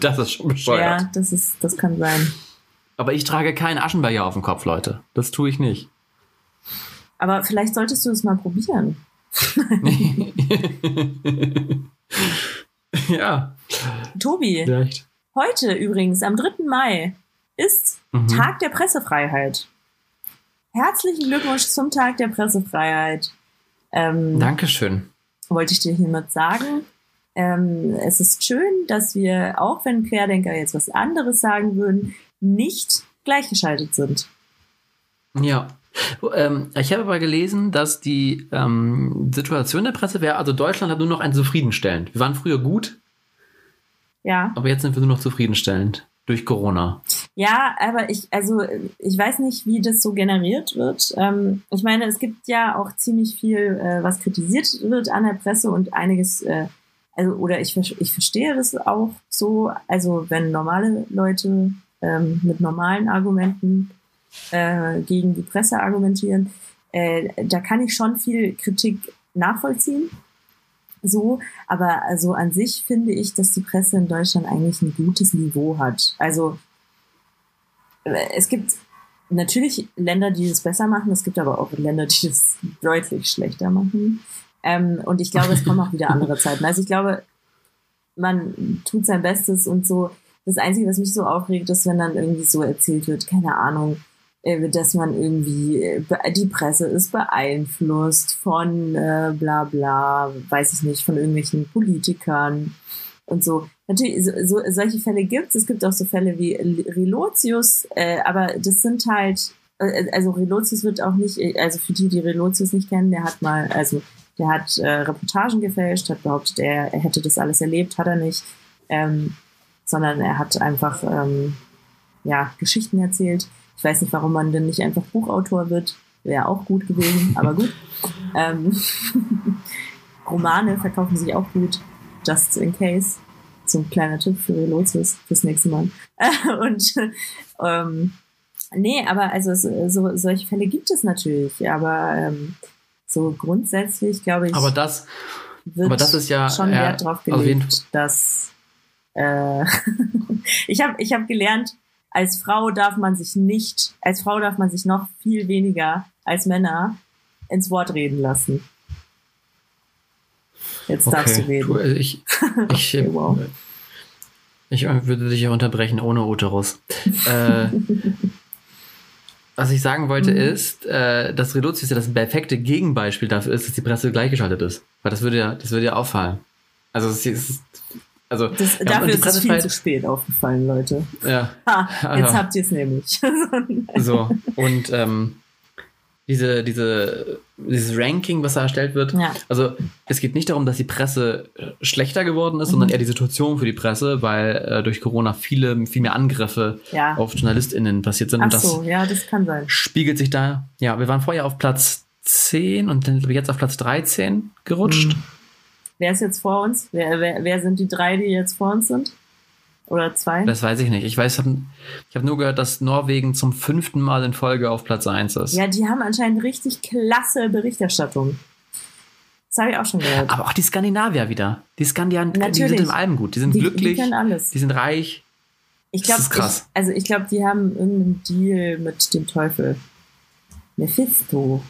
das ist schon bescheuert. Ja, das, ist, das kann sein. Aber ich trage keinen Aschenbecher auf dem Kopf, Leute. Das tue ich nicht. Aber vielleicht solltest du es mal probieren. ja. Tobi. Vielleicht. Heute übrigens, am 3. Mai, ist mhm. Tag der Pressefreiheit. Herzlichen Glückwunsch zum Tag der Pressefreiheit. Ähm, Dankeschön. Wollte ich dir hiermit sagen. Ähm, es ist schön, dass wir, auch wenn Querdenker jetzt was anderes sagen würden, nicht gleichgeschaltet sind. Ja. Ähm, ich habe aber gelesen, dass die ähm, Situation der Presse wäre, also Deutschland hat nur noch ein zufriedenstellend. Wir waren früher gut. Ja. Aber jetzt sind wir nur noch zufriedenstellend durch Corona. Ja, aber ich, also ich weiß nicht, wie das so generiert wird. Ähm, ich meine, es gibt ja auch ziemlich viel, äh, was kritisiert wird an der Presse und einiges, äh, also oder ich, ich verstehe das auch so, also wenn normale Leute ähm, mit normalen Argumenten äh, gegen die Presse argumentieren, äh, da kann ich schon viel Kritik nachvollziehen so, aber also an sich finde ich, dass die Presse in Deutschland eigentlich ein gutes Niveau hat. Also äh, es gibt natürlich Länder, die das besser machen, es gibt aber auch Länder, die das deutlich schlechter machen. Ähm, und ich glaube, es kommen auch wieder andere Zeiten. Also ich glaube, man tut sein Bestes und so. Das Einzige, was mich so aufregt, ist, wenn dann irgendwie so erzählt wird, keine Ahnung, dass man irgendwie, äh, die Presse ist beeinflusst von äh, bla bla, weiß ich nicht, von irgendwelchen Politikern und so. Natürlich, so, so, solche Fälle gibt es. Es gibt auch so Fälle wie Relotius, äh, aber das sind halt, äh, also Relotius wird auch nicht, also für die, die Relotius nicht kennen, der hat mal, also der hat äh, Reportagen gefälscht, hat behauptet, er, er hätte das alles erlebt, hat er nicht, ähm, sondern er hat einfach ähm, ja, Geschichten erzählt. Ich weiß nicht, warum man denn nicht einfach Buchautor wird. Wäre auch gut gewesen, aber gut. Ähm, Romane verkaufen sich auch gut. Just in case. So ein kleiner Tipp für Relotius fürs nächste Mal. Und ähm, nee, aber also so, solche Fälle gibt es natürlich, aber ähm, so grundsätzlich glaube ich. Aber das, wird aber das ist ja schon Wert drauf gelegt, dass äh, ich habe ich hab gelernt, als Frau darf man sich nicht, als Frau darf man sich noch viel weniger als Männer ins Wort reden lassen. Jetzt okay. darfst du reden. Also ich, ich, okay, wow. ich würde dich ja unterbrechen ohne Uterus. äh, was ich sagen wollte mhm. ist, äh, dass Reduzius ja das perfekte Gegenbeispiel dafür ist, dass die Presse gleichgeschaltet ist. Weil das würde ja, das würde ja auffallen. Also es ist, also das, ja, dafür ist es viel zu spät aufgefallen, Leute. Ja. Ha, jetzt ja. habt ihr es nämlich. so und ähm, diese, diese, dieses Ranking, was da erstellt wird. Ja. Also es geht nicht darum, dass die Presse äh, schlechter geworden ist, mhm. sondern eher die Situation für die Presse, weil äh, durch Corona viele, viel mehr Angriffe ja. auf JournalistInnen passiert sind. Ach so, ja, das kann sein. Spiegelt sich da. Ja, wir waren vorher auf Platz 10 und sind jetzt auf Platz 13 gerutscht. Mhm. Wer ist jetzt vor uns? Wer, wer, wer sind die drei, die jetzt vor uns sind? Oder zwei? Das weiß ich nicht. Ich weiß, ich habe nur gehört, dass Norwegen zum fünften Mal in Folge auf Platz 1 ist. Ja, die haben anscheinend richtig klasse Berichterstattung. Das habe ich auch schon gehört. Aber auch die Skandinavier wieder. Die Skandinavier, die sind im allem gut. Die sind die, glücklich. Die können alles. Die sind reich. Ich glaube, also ich glaube, die haben irgendeinen Deal mit dem Teufel. Mephisto.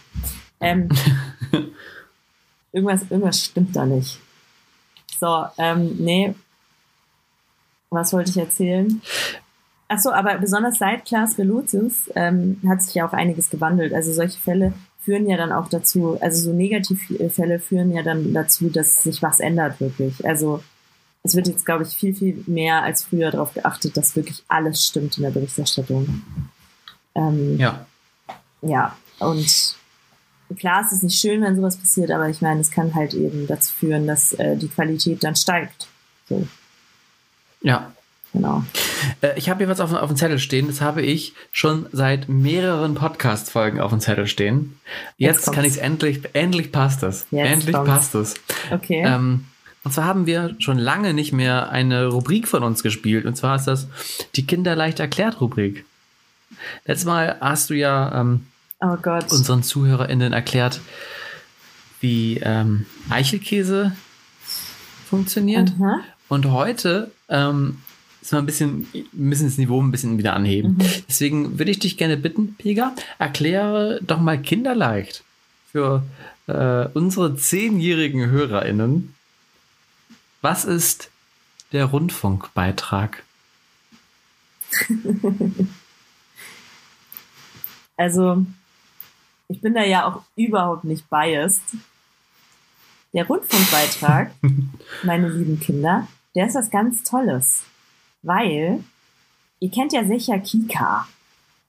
Ähm, irgendwas, irgendwas stimmt da nicht. So, ähm, nee, was wollte ich erzählen? Ach so, aber besonders seit Klaas Relotius ähm, hat sich ja auch einiges gewandelt. Also solche Fälle führen ja dann auch dazu, also so Negativfälle führen ja dann dazu, dass sich was ändert wirklich. Also es wird jetzt, glaube ich, viel, viel mehr als früher darauf geachtet, dass wirklich alles stimmt in der Berichterstattung. Ähm, ja. Ja, und klar ist es nicht schön, wenn sowas passiert, aber ich meine, es kann halt eben dazu führen, dass äh, die Qualität dann steigt. So. Ja. Genau. Äh, ich habe hier was auf, auf dem Zettel stehen. Das habe ich schon seit mehreren Podcast-Folgen auf dem Zettel stehen. Jetzt, Jetzt kann ich es endlich, endlich passt es. endlich kommt's. passt es. Okay. Ähm, und zwar haben wir schon lange nicht mehr eine Rubrik von uns gespielt. Und zwar ist das die Kinder leicht erklärt Rubrik. Letztes Mal hast du ja ähm, oh unseren ZuhörerInnen erklärt, wie ähm, Eichelkäse funktioniert. Mhm. Und heute ähm, ist mal ein bisschen, müssen das Niveau ein bisschen wieder anheben. Mhm. Deswegen würde ich dich gerne bitten, Pega, erkläre doch mal kinderleicht für äh, unsere zehnjährigen HörerInnen, was ist der Rundfunkbeitrag? also, ich bin da ja auch überhaupt nicht biased. Der Rundfunkbeitrag, meine lieben Kinder, der ist was ganz Tolles, weil ihr kennt ja sicher Kika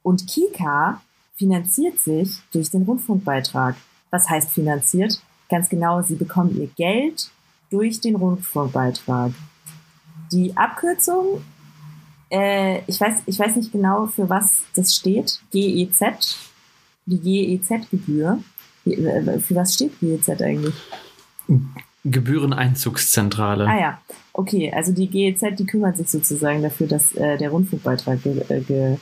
und Kika finanziert sich durch den Rundfunkbeitrag. Was heißt finanziert? Ganz genau, sie bekommen ihr Geld durch den Rundfunkbeitrag. Die Abkürzung, äh, ich, weiß, ich weiß nicht genau, für was das steht, GEZ, die GEZ-Gebühr. Äh, für was steht GEZ eigentlich? Gebühreneinzugszentrale. Ah ja, okay. Also die GEZ, die kümmert sich sozusagen dafür, dass äh, der Rundfunkbeitrag gezahlt äh, ge,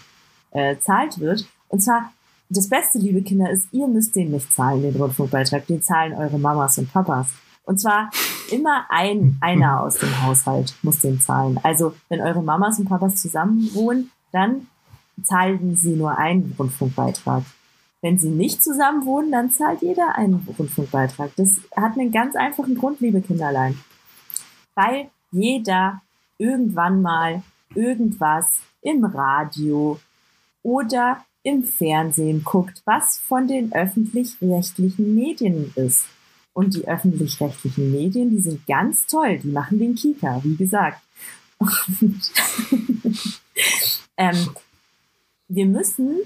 äh, wird. Und zwar, das Beste, liebe Kinder, ist, ihr müsst den nicht zahlen, den Rundfunkbeitrag. Den zahlen eure Mamas und Papas. Und zwar immer ein, einer aus dem Haushalt muss den zahlen. Also, wenn eure Mamas und Papas zusammen wohnen, dann zahlen sie nur einen Rundfunkbeitrag. Wenn sie nicht zusammen wohnen, dann zahlt jeder einen Rundfunkbeitrag. Das hat einen ganz einfachen Grund, liebe Kinderlein. Weil jeder irgendwann mal irgendwas im Radio oder im Fernsehen guckt, was von den öffentlich-rechtlichen Medien ist. Und die öffentlich-rechtlichen Medien, die sind ganz toll. Die machen den Kika, wie gesagt. ähm, wir müssen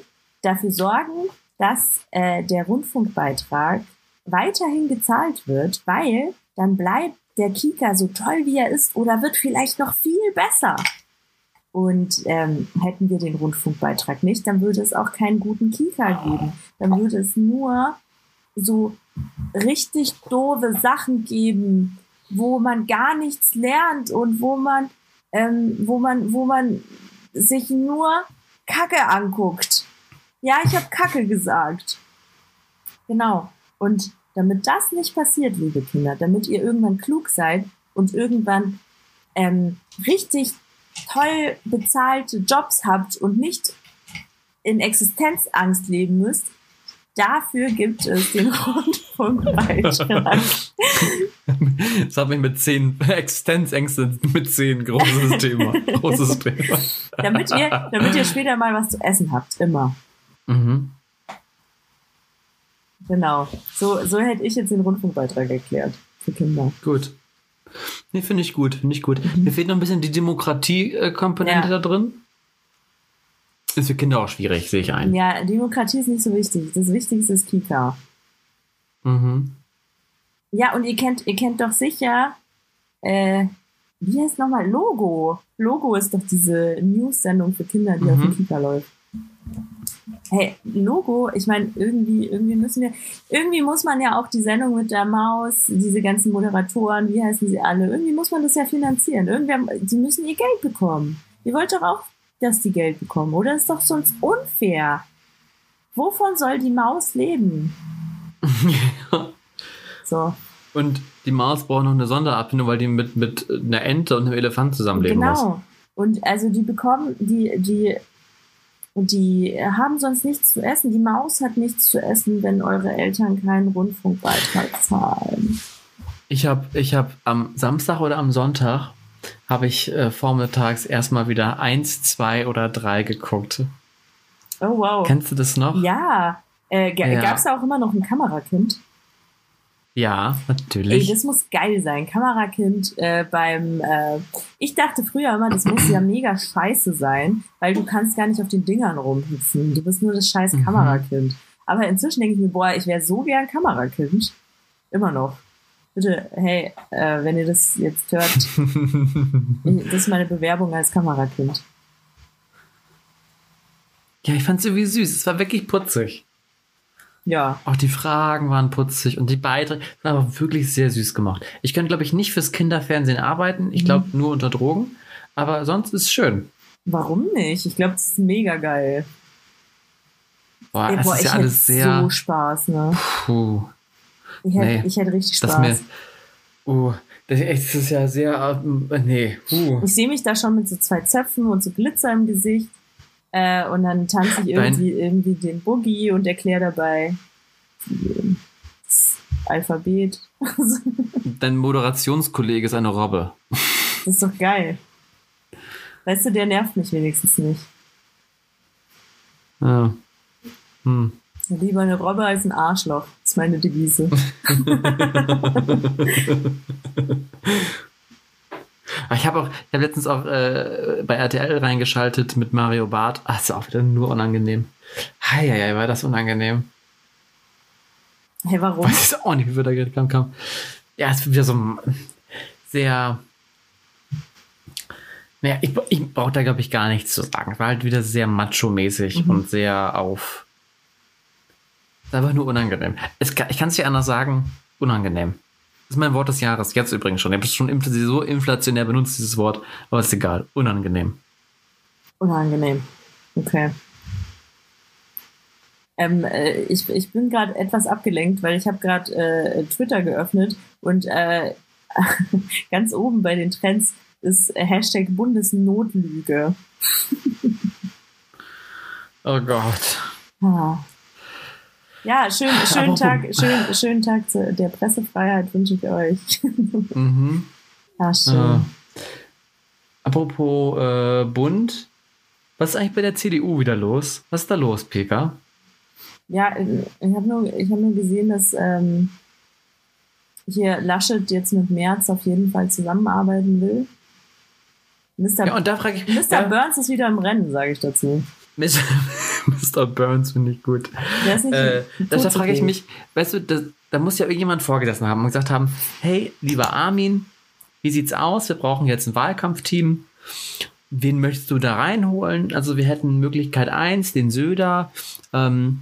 dafür sorgen, dass äh, der Rundfunkbeitrag weiterhin gezahlt wird, weil dann bleibt der Kika so toll, wie er ist, oder wird vielleicht noch viel besser. Und ähm, hätten wir den Rundfunkbeitrag nicht, dann würde es auch keinen guten Kika geben. Dann würde es nur so richtig doofe Sachen geben, wo man gar nichts lernt und wo man, ähm, wo man, wo man sich nur Kacke anguckt. Ja, ich habe Kacke gesagt. Genau. Und damit das nicht passiert, liebe Kinder, damit ihr irgendwann klug seid und irgendwann ähm, richtig toll bezahlte Jobs habt und nicht in Existenzangst leben müsst, dafür gibt es den Rundfunk. Rundfunkbeitrag. Das hat mich mit zehn Existenzängste mit zehn großes Thema. Großes Thema. damit, ihr, damit ihr später mal was zu essen habt. Immer. Mhm. Genau. So, so hätte ich jetzt den Rundfunkbeitrag erklärt. Für Kinder. Gut. Nee, finde ich gut, finde ich gut. Mir fehlt noch ein bisschen die Demokratie-Komponente Ja. da drin. Ist für Kinder auch schwierig, sehe ich ein. Ja, Demokratie ist nicht so wichtig. Das Wichtigste ist Kika. Mhm. Ja, und ihr kennt, ihr kennt doch sicher, äh, wie heißt nochmal? Logo. Logo ist doch diese News-Sendung für Kinder, die auf Mhm. dem Kika läuft. Hey, Logo, ich meine, irgendwie, irgendwie müssen wir, irgendwie muss man ja auch die Sendung mit der Maus, diese ganzen Moderatoren, wie heißen sie alle, irgendwie muss man das ja finanzieren. Irgendwer, die müssen ihr Geld bekommen. Ihr wollt doch auch, dass die Geld bekommen, oder? ist doch sonst unfair. Wovon soll die Maus leben? So. Und die Maus braucht noch eine Sonderabfindung, weil die mit, mit einer Ente und einem Elefant zusammenleben muss. Genau. Und also die bekommen, die, die, die haben sonst nichts zu essen. Die Maus hat nichts zu essen, wenn eure Eltern keinen Rundfunkbeitrag zahlen. Ich habe ich hab am Samstag oder am Sonntag habe ich äh, vormittags erstmal wieder eins, zwei oder drei geguckt. Oh wow. Kennst du das noch? ja. Äh, Ja. Gab es da auch immer noch ein Kamerakind? Ja, Ey, natürlich. das muss geil sein. Kamerakind äh, beim. Äh, ich dachte früher immer, das muss ja mega scheiße sein, weil du kannst gar nicht auf den Dingern rumhüpfen. Du bist nur das scheiß Mhm. Kamerakind. Aber inzwischen denke ich mir, boah, ich wäre so gern Kamerakind. Immer noch. Bitte, hey, äh, wenn ihr das jetzt hört, das ist meine Bewerbung als Kamerakind. ja, ich fand es irgendwie süß. Es war wirklich putzig. Ja, Auch die Fragen waren putzig und die Beiträge waren aber wirklich sehr süß gemacht. Ich könnte, glaube ich, nicht fürs Kinderfernsehen arbeiten. Ich glaube nur unter Drogen. Aber sonst ist es schön. warum nicht? Ich glaube, das ist mega geil. Boah, Ey, es boah, ist ja alles sehr. so Spaß, ne? puh, Ich hätte, Nee, ich hätte richtig das Spaß. mir. Uh, das das ist ja sehr. äh, Nee, uh. Ich sehe mich da schon mit so zwei Zöpfen und so Glitzer im Gesicht. Äh, und dann tanze ich irgendwie, irgendwie den Boogie und erkläre dabei das Alphabet. das Dein Moderationskollege ist eine Robbe. ist doch geil. Weißt du, der nervt mich wenigstens nicht. Ja. Hm. Lieber eine Robbe als ein Arschloch, ist meine Devise. Aber Ich habe auch, ich habe letztens auch äh, bei RTL reingeschaltet mit Mario Barth. Ach, ist auch wieder nur unangenehm. Heieiei, war das unangenehm. Hey, warum? Weiß auch nicht, wie wir da gerade kam, kam. Ja, es ist wieder so ein sehr. Naja, ich, ich brauche da, glaube ich, gar nichts zu sagen. War halt wieder sehr macho-mäßig Mhm. und sehr auf. Ist einfach nur unangenehm. Es, ich kann es dir anders sagen, unangenehm. Das ist mein Wort des Jahres, jetzt übrigens schon. Ich habe es schon infl- so inflationär benutzt, dieses Wort, aber ist egal. Unangenehm. Unangenehm. Okay. Ähm, äh, ich, ich bin gerade etwas abgelenkt, weil ich habe gerade äh, Twitter geöffnet und äh, ganz oben bei den Trends ist Hashtag Bundesnotlüge. Oh Gott. Ah. Ja, schön, schönen Tag, schön, schönen Tag der Pressefreiheit wünsche ich euch. Mhm. Ah, schön. Ja. Apropos äh, Bund, was ist eigentlich bei der CDU wieder los? Was ist da los, Pika? Ja, ich habe nur, ich hab nur gesehen, dass ähm, hier Laschet jetzt mit Merz auf jeden Fall zusammenarbeiten will. Mr. Ja, und da frage ich. Mr. Ja, Burns ist wieder im Rennen, sage ich dazu. Mr. Mr. Burns finde ich gut. Der ist nicht Äh, da frage ich mich, weißt du, da, da muss ja irgendjemand vorgesessen haben und gesagt haben: Hey, lieber Armin, wie sieht's aus? Wir brauchen jetzt ein Wahlkampfteam. Wen möchtest du da reinholen? Also, wir hätten Möglichkeit 1, den Söder. Ähm,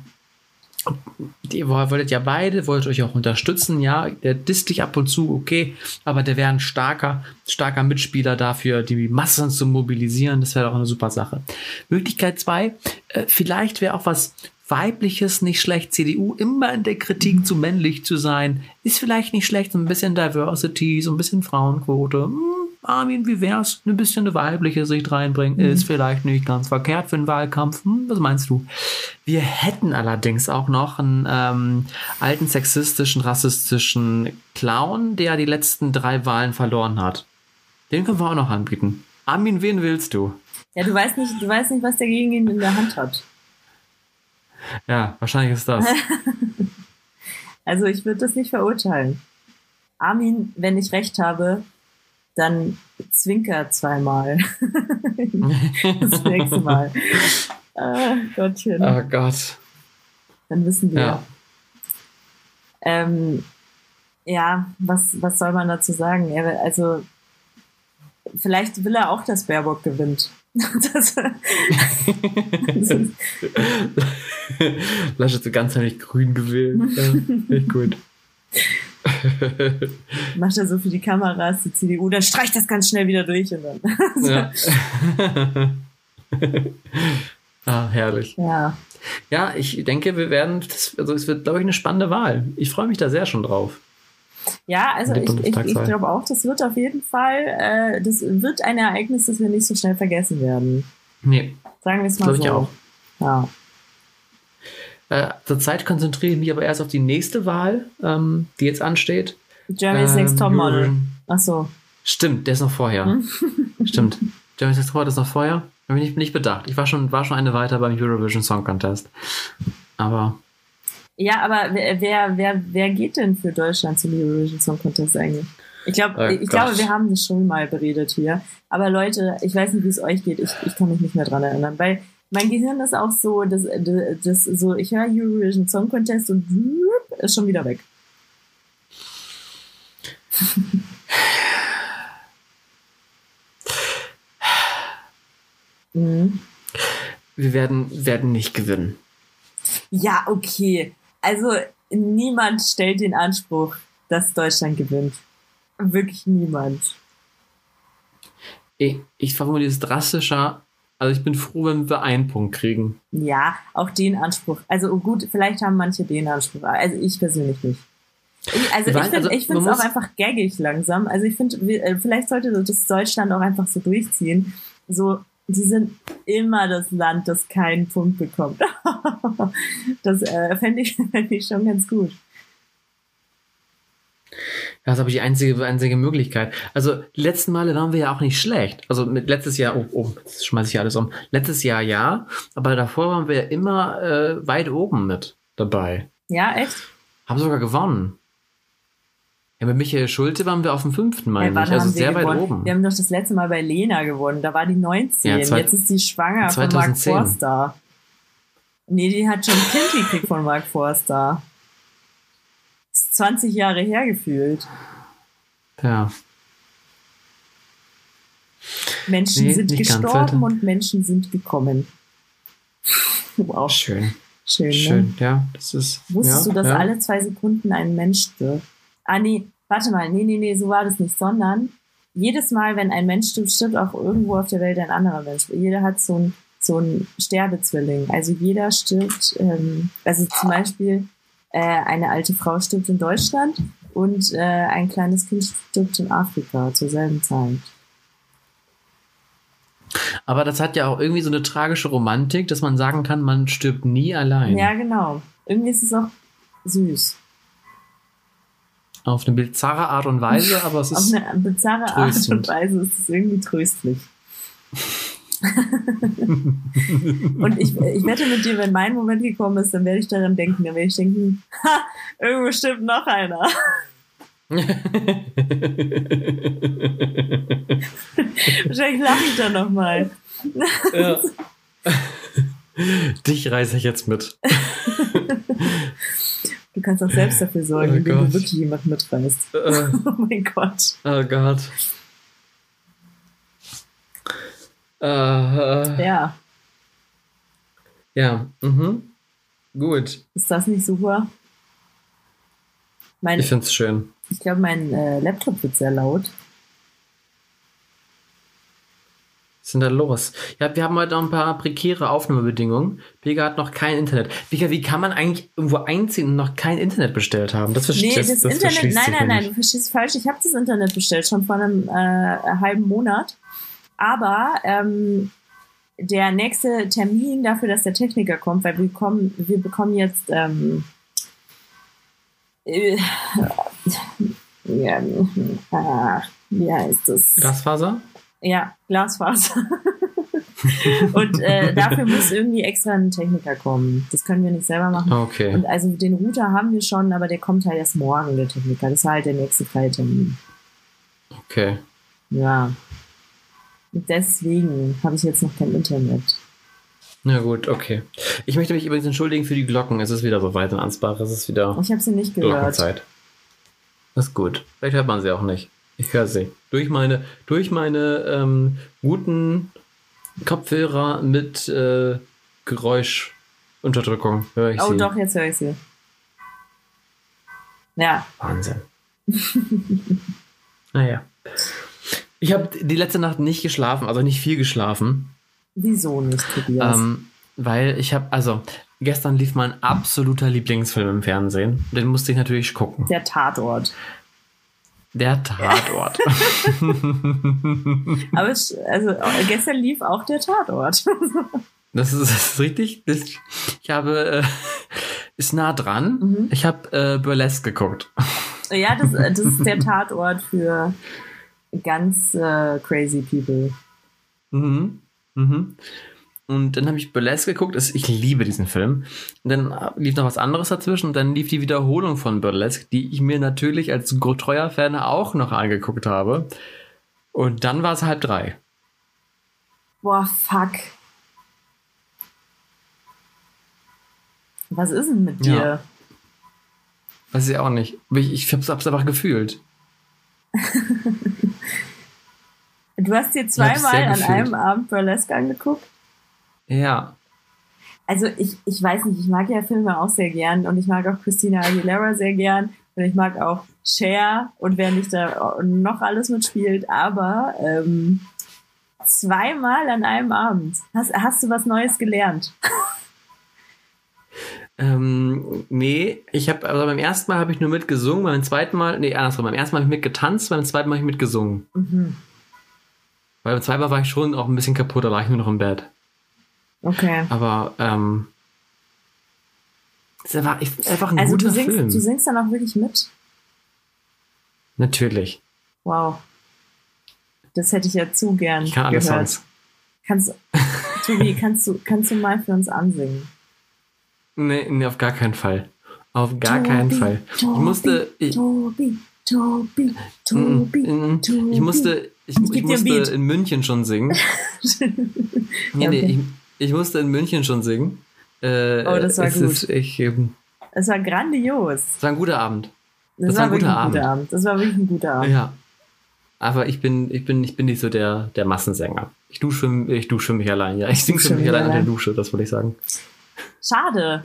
die wolltet ja beide, wollt euch auch unterstützen, ja, der disst dich ab und zu, okay, aber der wäre ein starker, starker Mitspieler dafür, die Massen zu mobilisieren, das wäre doch eine super Sache. Möglichkeit zwei, äh, vielleicht wäre auch was Weibliches nicht schlecht, CDU immer in der Kritik zu männlich zu sein, ist vielleicht nicht schlecht, so ein bisschen Diversity, so ein bisschen Frauenquote, hm, Armin, wie wär's? Ein bisschen eine weibliche Sicht reinbringen. Mhm. Ist vielleicht nicht ganz verkehrt für einen Wahlkampf. Hm, was meinst du? Wir hätten allerdings auch noch einen ähm, alten sexistischen, rassistischen Clown, der die letzten drei Wahlen verloren hat. Den können wir auch noch anbieten. Armin, wen willst du? Ja, du weißt nicht, du weißt nicht, was der gegen ihn in der Hand hat. Ja, wahrscheinlich ist das. Also ich würde das nicht verurteilen. Armin, wenn ich recht habe, dann zwinker zweimal. das nächste Mal. Ah, Gottchen. oh Gott. Dann wissen wir. Ja. Ähm, ja, was, was soll man dazu sagen? Er, also, vielleicht will er auch, dass Baerbock gewinnt. Das, Laschet so ganz heimlich grün gewählt. Ja, echt gut. macht er so für die Kameras, die CDU, dann streicht das ganz schnell wieder durch und dann. Ja. ah, herrlich. ja. Ja, ich denke, wir werden, das, also es wird, glaube ich, eine spannende Wahl. Ich freue mich da sehr schon drauf. Ja, also ich, ich, ich glaube auch, das wird auf jeden Fall, äh, das wird ein Ereignis, das wir nicht so schnell vergessen werden. Nee, Sagen wir es mal glaube so. ich auch. Ja. Äh, zurzeit konzentriere ich mich aber erst auf die nächste Wahl, ähm, die jetzt ansteht. Germany's Ähm, Next Top Model. Ach so. Stimmt, der ist noch vorher. Hm? Stimmt. Germany's Next Top Model ist noch vorher. Da bin ich nicht bedacht. Ich war schon, war schon eine weiter beim Eurovision Song Contest. Aber Ja, aber wer, wer, wer, wer geht denn für Deutschland zum Eurovision Song Contest eigentlich? Ich glaube, Oh ich glaube, wir haben das schon mal beredet hier. Aber Leute, ich weiß nicht, wie es euch geht. Ich, ich kann mich nicht mehr dran erinnern, weil mein Gehirn ist auch so, das, das, so, ich höre Eurovision Song Contest und ist schon wieder weg. Mhm. wir werden, werden nicht gewinnen. Ja, okay. Also niemand stellt den Anspruch, dass Deutschland gewinnt. Wirklich niemand. Ich, ich formuliere es drastischer. Also ich bin froh, wenn wir einen Punkt kriegen. Ja, auch den Anspruch. Also gut, vielleicht haben manche den Anspruch. Also ich persönlich nicht. Ich, also ich Weil, finde also, ich finde es auch muss- einfach gaggig langsam. Also ich finde, äh, vielleicht sollte das Deutschland auch einfach so durchziehen. So, sie sind immer das Land, das keinen Punkt bekommt. das äh, fände ich, fänd ich schon ganz gut. Das ist aber die einzige, einzige Möglichkeit. Also, die letzten Male waren wir ja auch nicht schlecht. Also, mit letztes Jahr, oh, oh, jetzt schmeiß ich alles um. Letztes Jahr ja, aber davor waren wir ja immer äh, weit oben mit dabei. Ja, echt? Haben sogar gewonnen. Ja, mit Michael Schulte waren wir auf dem fünften, Ja, meine wann ich. Also sehr weit oben. Wir haben doch das letzte Mal bei Lena gewonnen. Da war die 19. Ja, zwei- Jetzt ist die schwanger von Mark 2010. Forster. Nee, die hat schon ein Kind gekriegt von Mark Forster. Ist 20 Jahre her gefühlt. Ja. Menschen Nee, sind gestorben und Menschen sind gekommen. Wow, Schön. schön, ne? Schön, ja. Das ist. Wusstest ja, du, dass ja. alle zwei Sekunden ein Mensch stirbt? Ah, nee, warte mal, nee, nee, nee, so war das nicht, sondern jedes Mal, wenn ein Mensch stirbt, stirbt auch irgendwo auf der Welt ein anderer Mensch. Jeder hat so ein, so ein Sterbezwilling. Also jeder stirbt, ähm, also zum Beispiel äh, eine alte Frau stirbt in Deutschland und äh, ein kleines Kind stirbt in Afrika zur selben Zeit. Aber das hat ja auch irgendwie so eine tragische Romantik, dass man sagen kann, man stirbt nie allein. Ja, genau. Irgendwie ist es auch süß. Auf eine bizarre Art und Weise, aber es Auf ist. eine bizarre Art und tröstend. Weise ist es irgendwie tröstlich. und ich, ich wette mit dir, wenn mein Moment gekommen ist, dann werde ich daran denken. Dann werde ich denken, ha, irgendwo stimmt noch einer. Wahrscheinlich lache ich dann nochmal. ja. Dich reiße ich jetzt mit. Du kannst auch selbst dafür sorgen, Oh indem du wirklich jemand mitreißt. Äh, Oh mein Gott. oh Gott. Äh, äh, Ja, ja, mhm. Gut. ist das nicht super? Mein, Ich finde es schön. ich glaube, mein äh, Laptop wird sehr laut. ist denn da los? Ja, wir haben heute noch ein paar prekäre Aufnahmebedingungen. Pega hat noch kein Internet. Vika, wie kann man eigentlich irgendwo einziehen und noch kein Internet bestellt haben? Das verstehe nee, das, das, das Internet, nein, nein, nein, du verstehst falsch. Ich habe das Internet bestellt, schon vor einem äh, halben Monat. Aber ähm, der nächste Termin dafür, dass der Techniker kommt, weil wir bekommen, wir bekommen jetzt ähm, äh, ja, äh, wie heißt das? Glasfaser? Ja, Glasfaser. und äh, dafür muss irgendwie extra ein Techniker kommen. Das können wir nicht selber machen. Okay. Und also den Router haben wir schon, aber der kommt halt erst morgen, der Techniker. Das war halt der nächste freie Termin. Okay. Ja. Deswegen habe ich jetzt noch kein Internet. Na gut, okay. Ich möchte mich übrigens entschuldigen für die Glocken. Es ist wieder soweit in Ansbach. Es ist wieder. Ich habe sie nicht gehört. Glockenzeit. Das ist gut. Vielleicht hört man sie auch nicht. Ich höre sie. Durch meine, durch meine ähm, guten Kopfhörer mit äh, Geräuschunterdrückung höre ich oh, sie. Oh doch, jetzt höre ich sie. Ja. Wahnsinn. naja. Ich habe die letzte Nacht nicht geschlafen, also nicht viel geschlafen. Wieso nicht, Tobias? Ähm, weil ich habe, also gestern lief mein absoluter Lieblingsfilm im Fernsehen. Den musste ich natürlich gucken. Der Tatort. Der Tatort. Aber es, also gestern lief auch der Tatort. das, ist, das ist richtig. Ich habe äh, ist nah dran. Mhm. Ich habe äh, Burlesque geguckt. Ja, das, das ist der Tatort für ganz äh, crazy people. Mhm. Mhm. Und dann habe ich Burlesque geguckt. Ich liebe diesen Film. Und dann lief noch was anderes dazwischen. Und dann lief die Wiederholung von Burlesque, die ich mir natürlich als treuer Fan auch noch angeguckt habe. Und dann war es halb drei. Boah, fuck. Was ist denn mit dir? Ja. Weiß ich auch nicht. Ich, ich hab's, hab's einfach gefühlt. du hast dir zweimal an einem Abend Burlesque angeguckt? Ja. Also ich, ich weiß nicht, ich mag ja Filme auch sehr gern und ich mag auch Christina Aguilera sehr gern und ich mag auch Cher und wer nicht da noch alles mitspielt, aber ähm, zweimal an einem Abend. Hast, hast du was Neues gelernt? Ähm, nee, ich habe, also beim ersten Mal habe ich nur mitgesungen, beim zweiten Mal, nee, andersrum, beim ersten Mal habe ich mitgetanzt, beim zweiten Mal habe ich mitgesungen. Mhm. Weil beim zweiten Mal war ich schon auch ein bisschen kaputt, da war ich nur noch im Bett. Okay. Aber ähm, es war einfach ein also guter du singst, Film. Du singst dann auch wirklich mit? Natürlich. Wow. Das hätte ich ja zu gern Ich kann alles gehört. sonst. Kannst, Tobi, kannst du, kannst du mal für uns ansingen? Nee, nee, auf gar keinen Fall. Auf gar Tobi, keinen Fall. ich musste. Ich, Tobi, Tobi, Tobi, Tobi. Ich musste, ich, ich, ich musste in München schon singen. nee, nee, ich, ich musste in München schon singen. Äh, oh, das war gut. Ist, ich, ähm, es war grandios. Es war ein guter Abend. Das, das war, war, ein guter, Abend. guter Abend. Das war wirklich ein guter Abend. Ja. Aber ich bin, ich bin, ich bin nicht so der, der Massensänger. Ich dusche, ich dusche mich allein. Ja, ich singe für mich allein in der Dusche, das wollte ich sagen. Schade.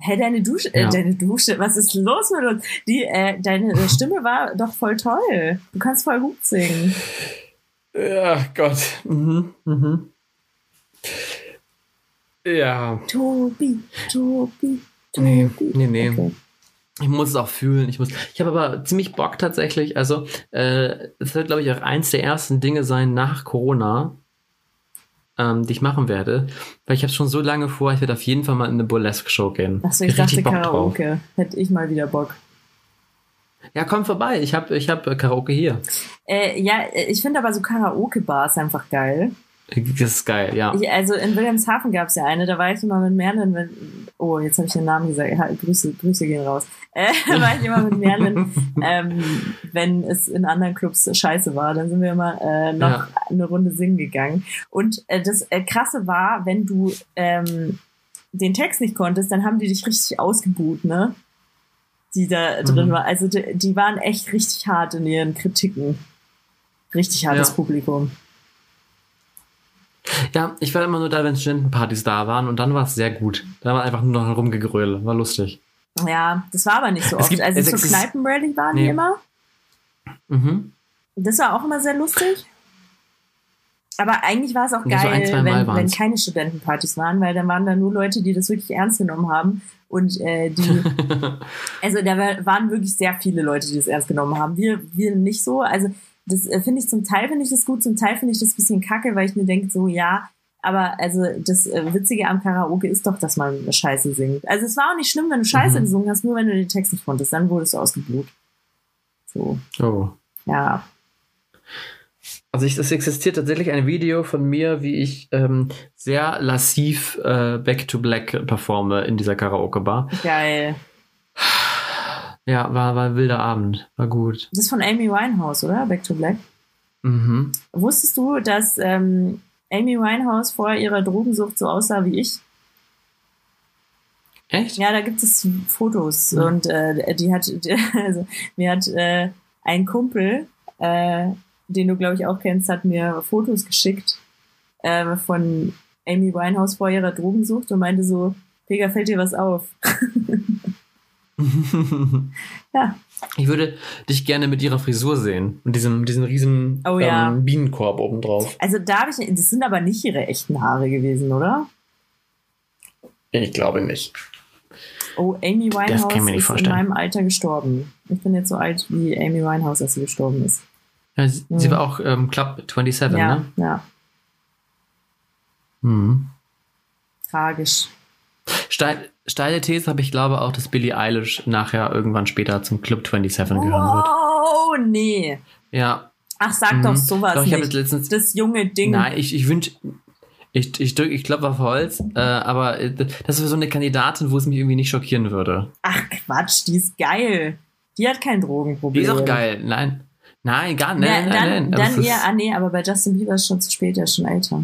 Hä, hey, deine Dusche, äh, ja. äh, deine Dusche, was ist los mit uns? Die, äh, deine Stimme war doch voll toll. Du kannst voll gut singen. Ja, Gott. Mhm, mhm. Ja. Tobi, Tobi, Tobi. Nee, nee, nee. Okay. Ich muss es auch fühlen. Ich muss. Ich habe aber ziemlich Bock tatsächlich. Also, äh, es wird, glaube ich, auch eins der ersten Dinge sein nach Corona, ähm, die ich machen werde. Weil ich habe schon so lange vor, ich werde auf jeden Fall mal in eine Burlesque-Show gehen. Achso, ich, dachte Karaoke. Drauf. Hätte ich mal wieder Bock. Ja, komm vorbei. Ich habe ich hab Karaoke hier. Äh, ja, ich finde aber so Karaoke-Bars einfach geil. Das ist geil, ja. Ich, also in Wilhelmshaven gab es ja eine, da war ich immer mit Merlin, wenn, oh, jetzt habe ich den Namen gesagt, ja, Grüße, Grüße gehen raus. Äh, da war ich immer mit Merlin, ähm, wenn es in anderen Clubs scheiße war, dann sind wir immer äh, noch ja. eine Runde singen gegangen. Und äh, das äh, Krasse war, wenn du ähm, den Text nicht konntest, dann haben die dich richtig ausgebuht, ne? Die da drin mhm. war. Also die, die, waren echt richtig hart in ihren Kritiken. Richtig hartes ja. Publikum. Ja, ich war immer nur da, wenn Studentenpartys da waren und dann war es sehr gut. Da war einfach nur noch Rumgegröle. War lustig. Ja, das war aber nicht so oft. Gibt, also so Kneipenrally waren nee. die immer. Mhm. Das war auch immer sehr lustig. Aber eigentlich war es auch Nee, so geil, ein, wenn, wenn keine Studentenpartys waren, weil dann waren da nur Leute, die das wirklich ernst genommen haben. Und äh, die, also da war- waren wirklich sehr viele Leute, die das ernst genommen haben. Wir, wir nicht so. Also das äh, finde ich zum Teil finde ich das gut, zum Teil finde ich das ein bisschen kacke, weil ich mir denke, so ja, aber also das äh, Witzige am Karaoke ist doch, dass man Scheiße singt. Also es war auch nicht schlimm, wenn du Scheiße Mhm. gesungen hast, nur wenn du den Text nicht konntest, dann wurdest du ausgeblut. So, oh. ja. Also ich, es existiert tatsächlich ein Video von mir, wie ich ähm, sehr lassiv äh, Back to Black performe in dieser Karaoke-Bar. Geil. Ja, war, war ein wilder Abend. War gut. Das ist von Amy Winehouse, oder? Back to Black. Mhm. Wusstest du, dass ähm, Amy Winehouse vor ihrer Drogensucht so aussah wie ich? Echt? Ja, da gibt es Fotos Mhm. und äh, die hat, also mir hat äh, ein Kumpel, äh, den du glaube ich auch kennst, hat mir Fotos geschickt äh, von Amy Winehouse vor ihrer Drogensucht und meinte so, Pega, fällt dir was auf? Ja. Ich würde dich gerne mit ihrer Frisur sehen. Und diesem, diesem riesen Oh ja. ähm, Bienenkorb obendrauf. Also da habe ich, das sind aber nicht ihre echten Haare gewesen, oder? Ich glaube nicht. Oh, Amy Winehouse ist in vorstellen. meinem Alter gestorben. Ich bin jetzt so alt wie Amy Winehouse, als sie gestorben ist. Ja, sie, sie Mhm. war auch ähm, Club 27, ja, ne? ja, Mhm. tragisch. Steil, steile These habe ich glaube auch, dass Billie Eilish nachher irgendwann später zum Club 27 gehören wird. Oh, nee. Ja. Ach, sag mhm. doch sowas Doch, ich nicht. letztens. Das junge Ding. Nein, ich, ich wünsche. Ich, ich drücke, ich glaube auf Holz, äh, aber äh, das ist so eine Kandidatin, wo es mich irgendwie nicht schockieren würde. Ach, Quatsch, die ist geil. Die hat kein Die Drogenproblem. ist auch geil. Nein. Nein, gar nicht. Nein, dann nein, nein. Dann es eher, ah nee, aber bei Justin Bieber ist schon zu spät, er ist schon älter.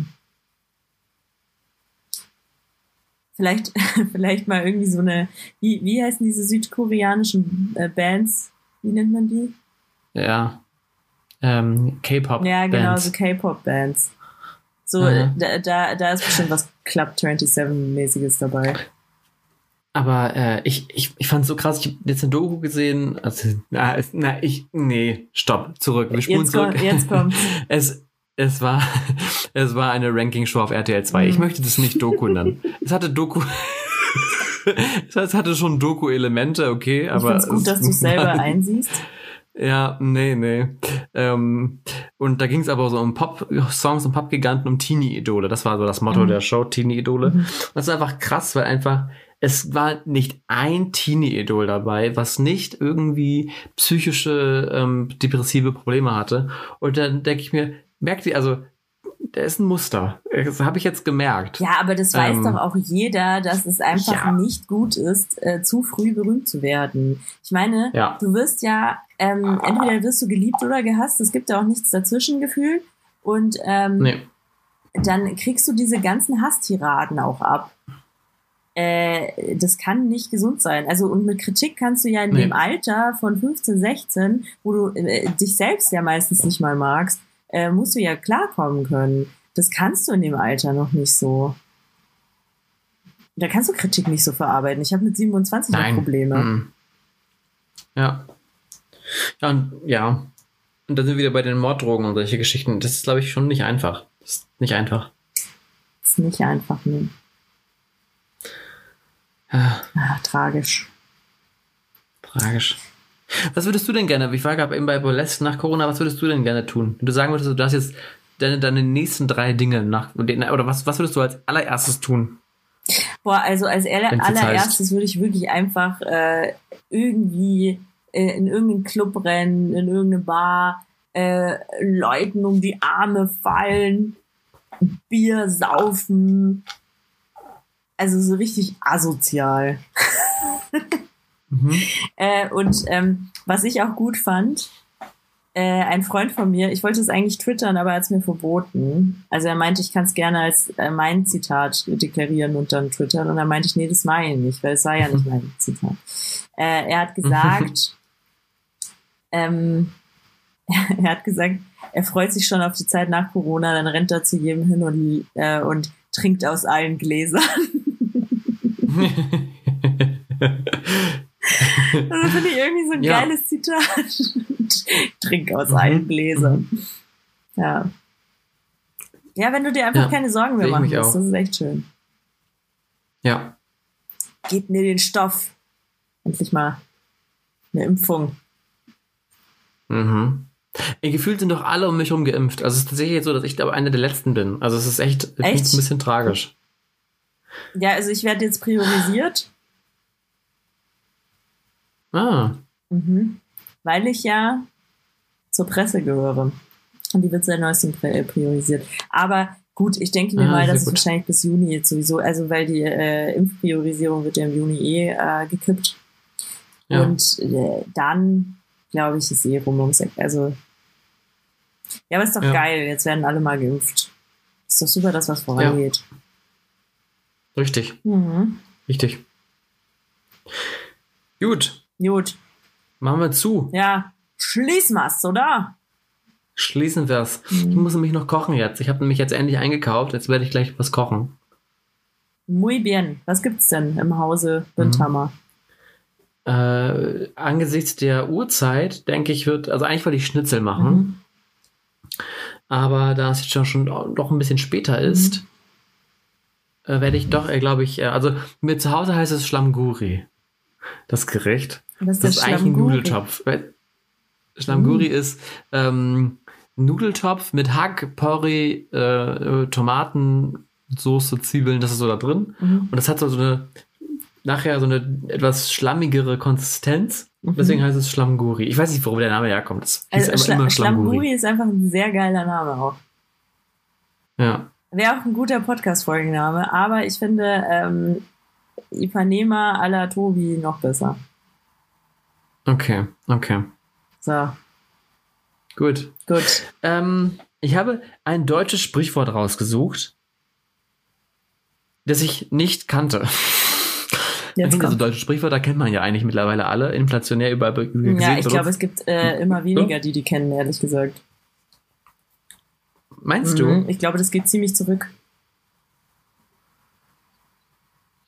Vielleicht, vielleicht mal irgendwie so eine, wie, wie heißen diese südkoreanischen äh, Bands? Wie nennt man die? Ja. Ähm, K-Pop. Ja, genau, so K-Pop-Bands. So, Mhm. da, da, da ist bestimmt was Club 27-mäßiges dabei. Aber äh, ich, ich, ich fand es so krass, ich habe jetzt eine Doku gesehen. Also, na, na, ich, nee, stopp, zurück. Wir spulen Jetzt, zurück. kommt, jetzt kommt's. Es, es war, es war eine Ranking-Show auf RTL 2. Ich Mhm. möchte das nicht Doku nennen. Es hatte Doku, es hatte schon Doku-Elemente, okay, Ich aber. finde es gut, dass du es selber einsiehst. Ja, nee, nee. Ähm, und da ging es aber so um Pop-Songs und Pop-Giganten, um Teenie-Idole. Das war so das Motto Mhm. der Show, Teenie-Idole. Mhm. Und das ist einfach krass, weil einfach, es war nicht ein Teenie-Idol dabei, was nicht irgendwie psychische, ähm, depressive Probleme hatte. Und dann denke ich mir, merkt ihr, also, da ist ein Muster. Das habe ich jetzt gemerkt. Ja, aber das weiß Ähm, doch auch jeder, dass es einfach ja. nicht gut ist, äh, zu früh berühmt zu werden. Ich meine, Ja. du wirst ja, ähm, entweder wirst du geliebt oder gehasst, es gibt ja auch nichts dazwischen gefühlt. Und ähm, Nee. dann kriegst du diese ganzen Hasstiraden auch ab. Äh, das kann nicht gesund sein. Also und mit Kritik kannst du ja in Nee. dem Alter von 15, 16, wo du äh, dich selbst ja meistens nicht mal magst, äh, musst du ja klarkommen können. Das kannst du in dem Alter noch nicht so. Da kannst du Kritik nicht so verarbeiten. Ich habe mit 27 noch Nein. Probleme. Mhm. Ja. Ja, und, ja. Und dann sind wir wieder bei den Morddrogen und solche Geschichten. Das ist, glaube ich, schon nicht einfach. Das ist nicht einfach. Ist nicht einfach, ne? Ah, Ah, tragisch. tragisch. Was würdest du denn gerne, ich war gerade eben bei Burlesque nach Corona, was würdest du denn gerne tun? Wenn du sagen würdest, du hast jetzt deine, deine nächsten drei Dinge nach, oder was, was würdest du als allererstes tun? Boah, also als aller, allererstes würde ich wirklich einfach äh, irgendwie äh, in irgendeinen Club rennen, in irgendeine Bar, äh, Leuten um die Arme fallen, Bier saufen. Also so richtig asozial. Mhm. Äh, und ähm, was ich auch gut fand, äh, ein Freund von mir, ich wollte es eigentlich twittern, aber er hat es mir verboten. Also er meinte, ich kann es gerne als äh, mein Zitat deklarieren und dann twittern. Und dann meinte ich, nee, das meine ich nicht, weil es war ja nicht mein Zitat. Äh, er hat gesagt, ähm, er hat gesagt, er freut sich schon auf die Zeit nach Corona, dann rennt er zu jedem hin und, äh, und trinkt aus allen Gläsern. Also finde ich irgendwie so ein Ja. geiles Zitat. Trink aus Mhm. allen Gläsern. Ja. Ja, wenn du dir einfach Ja, keine Sorgen mehr machen musst, das ist echt schön. Ja. Gib mir den Stoff. Endlich mal eine Impfung. Mhm. Ey, Gefühlt sind doch alle um mich herum geimpft. Also es ist tatsächlich jetzt so, dass ich glaube einer der letzten bin. Also es ist echt, Echt? ein bisschen tragisch. Ja, also ich werde jetzt priorisiert, Ah, mhm. weil ich ja zur Presse gehöre. Und die wird seit neuestem äh, priorisiert. Aber gut, ich denke mir Ah, mal, dass es wahrscheinlich bis Juni jetzt sowieso, also weil die äh, Impfpriorisierung wird ja im Juni eh äh, gekippt. ja. Und äh, dann, glaube ich, ist eh rum ums Eck. Also, ja, aber ist doch Ja. geil. Jetzt werden alle mal geimpft. Ist doch super, dass was vorangeht. Richtig, Mhm. richtig. Gut, Gut. machen wir zu. Ja, schließ mal's, oder? Schließen wir's. Mhm. Ich muss nämlich noch kochen jetzt. Ich habe nämlich jetzt endlich eingekauft. Jetzt werde ich gleich was kochen. Muy bien. Was gibt's denn im Hause Windhammer? Äh, angesichts der Uhrzeit, denke ich, wird, also eigentlich wollte ich Schnitzel machen. Mhm. Aber da es jetzt schon, schon doch ein bisschen später ist, äh, werde ich doch, äh, glaube ich, äh, also mir zu Hause heißt es Schlamguri. Das Gericht. Was Das ist eigentlich ein? Nudeltopf. Weil Schlamguri Mm. ist ähm, Nudeltopf mit Hack, Porree, äh, äh, Tomaten, Soße, Zwiebeln, das ist so da drin. Mhm. Und das hat so eine, nachher so eine etwas schlammigere Konsistenz. Mhm. Deswegen heißt es Schlamguri. Ich weiß nicht, worum der Name herkommt. Das hieß Also einfach Schla immer Schlamguri ist einfach ein sehr geiler Name auch. Ja. Wäre auch ein guter Podcast-Folgenname, aber ich finde ähm, Ipanema à la Tobi noch besser. Okay, okay. So, Gut. gut. Ähm, ich habe ein deutsches Sprichwort rausgesucht, das ich nicht kannte. Jetzt kennt ja so kommt. deutsche Sprichwörter, kennt man ja eigentlich mittlerweile alle, inflationär überall be- gesehen. Ja, ich glaube, es gibt äh, immer weniger, die die kennen, ehrlich gesagt. Meinst Mhm. du? Ich glaube, das geht ziemlich zurück.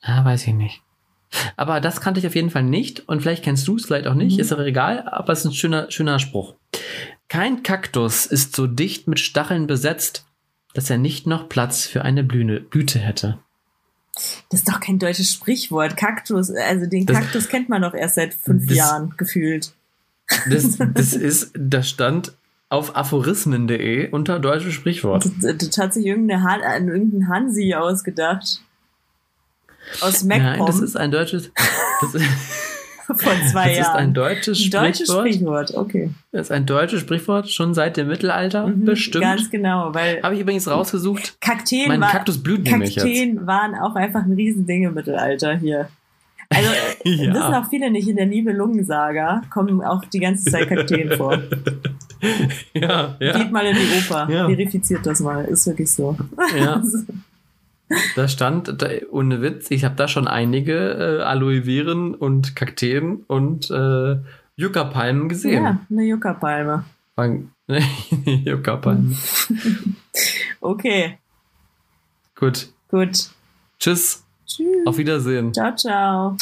Ah, weiß ich nicht. Aber das kannte ich auf jeden Fall nicht und vielleicht kennst du es, vielleicht auch nicht, Mhm. ist auch egal, aber es ist ein schöner, schöner Spruch. Kein Kaktus ist so dicht mit Stacheln besetzt, dass er nicht noch Platz für eine Blüne, Blüte hätte. Das ist doch kein deutsches Sprichwort. Kaktus, also den Das- Kaktus kennt man doch erst seit fünf Das- Jahren gefühlt. Das, das ist, das stand auf aphorismen.de unter deutsches Sprichwort. Das, das hat sich irgendeine Han, an irgendein Hansi ausgedacht. Aus Nein, MacPom das ist ein deutsches, das ist, vor zwei das ist Jahren. ein deutsches Ein deutsches Sprichwort. Sprichwort, okay. Das ist ein deutsches Sprichwort, schon seit dem Mittelalter, Mhm, bestimmt. Ganz genau, weil Habe ich übrigens rausgesucht. Kakteen, Mein war, Kaktus blüht. Kakteen waren auch einfach ein Riesending im Mittelalter hier. Also, äh, Ja. wissen auch viele nicht, in der Nibelungensaga kommen auch die ganze Zeit Kakteen vor. Ja, Geht ja. mal in die Oper, Ja. verifiziert das mal, ist wirklich so. ja. Da stand, da, ohne Witz, ich habe da schon einige äh, Aloe Veren und Kakteen und äh, Yucca-Palmen gesehen. Ja, eine Juckerpalme. Fang- Yucca-Palmen. Okay, Gut. gut. Tschüss. Tschüss. Auf Wiedersehen. Ciao, ciao.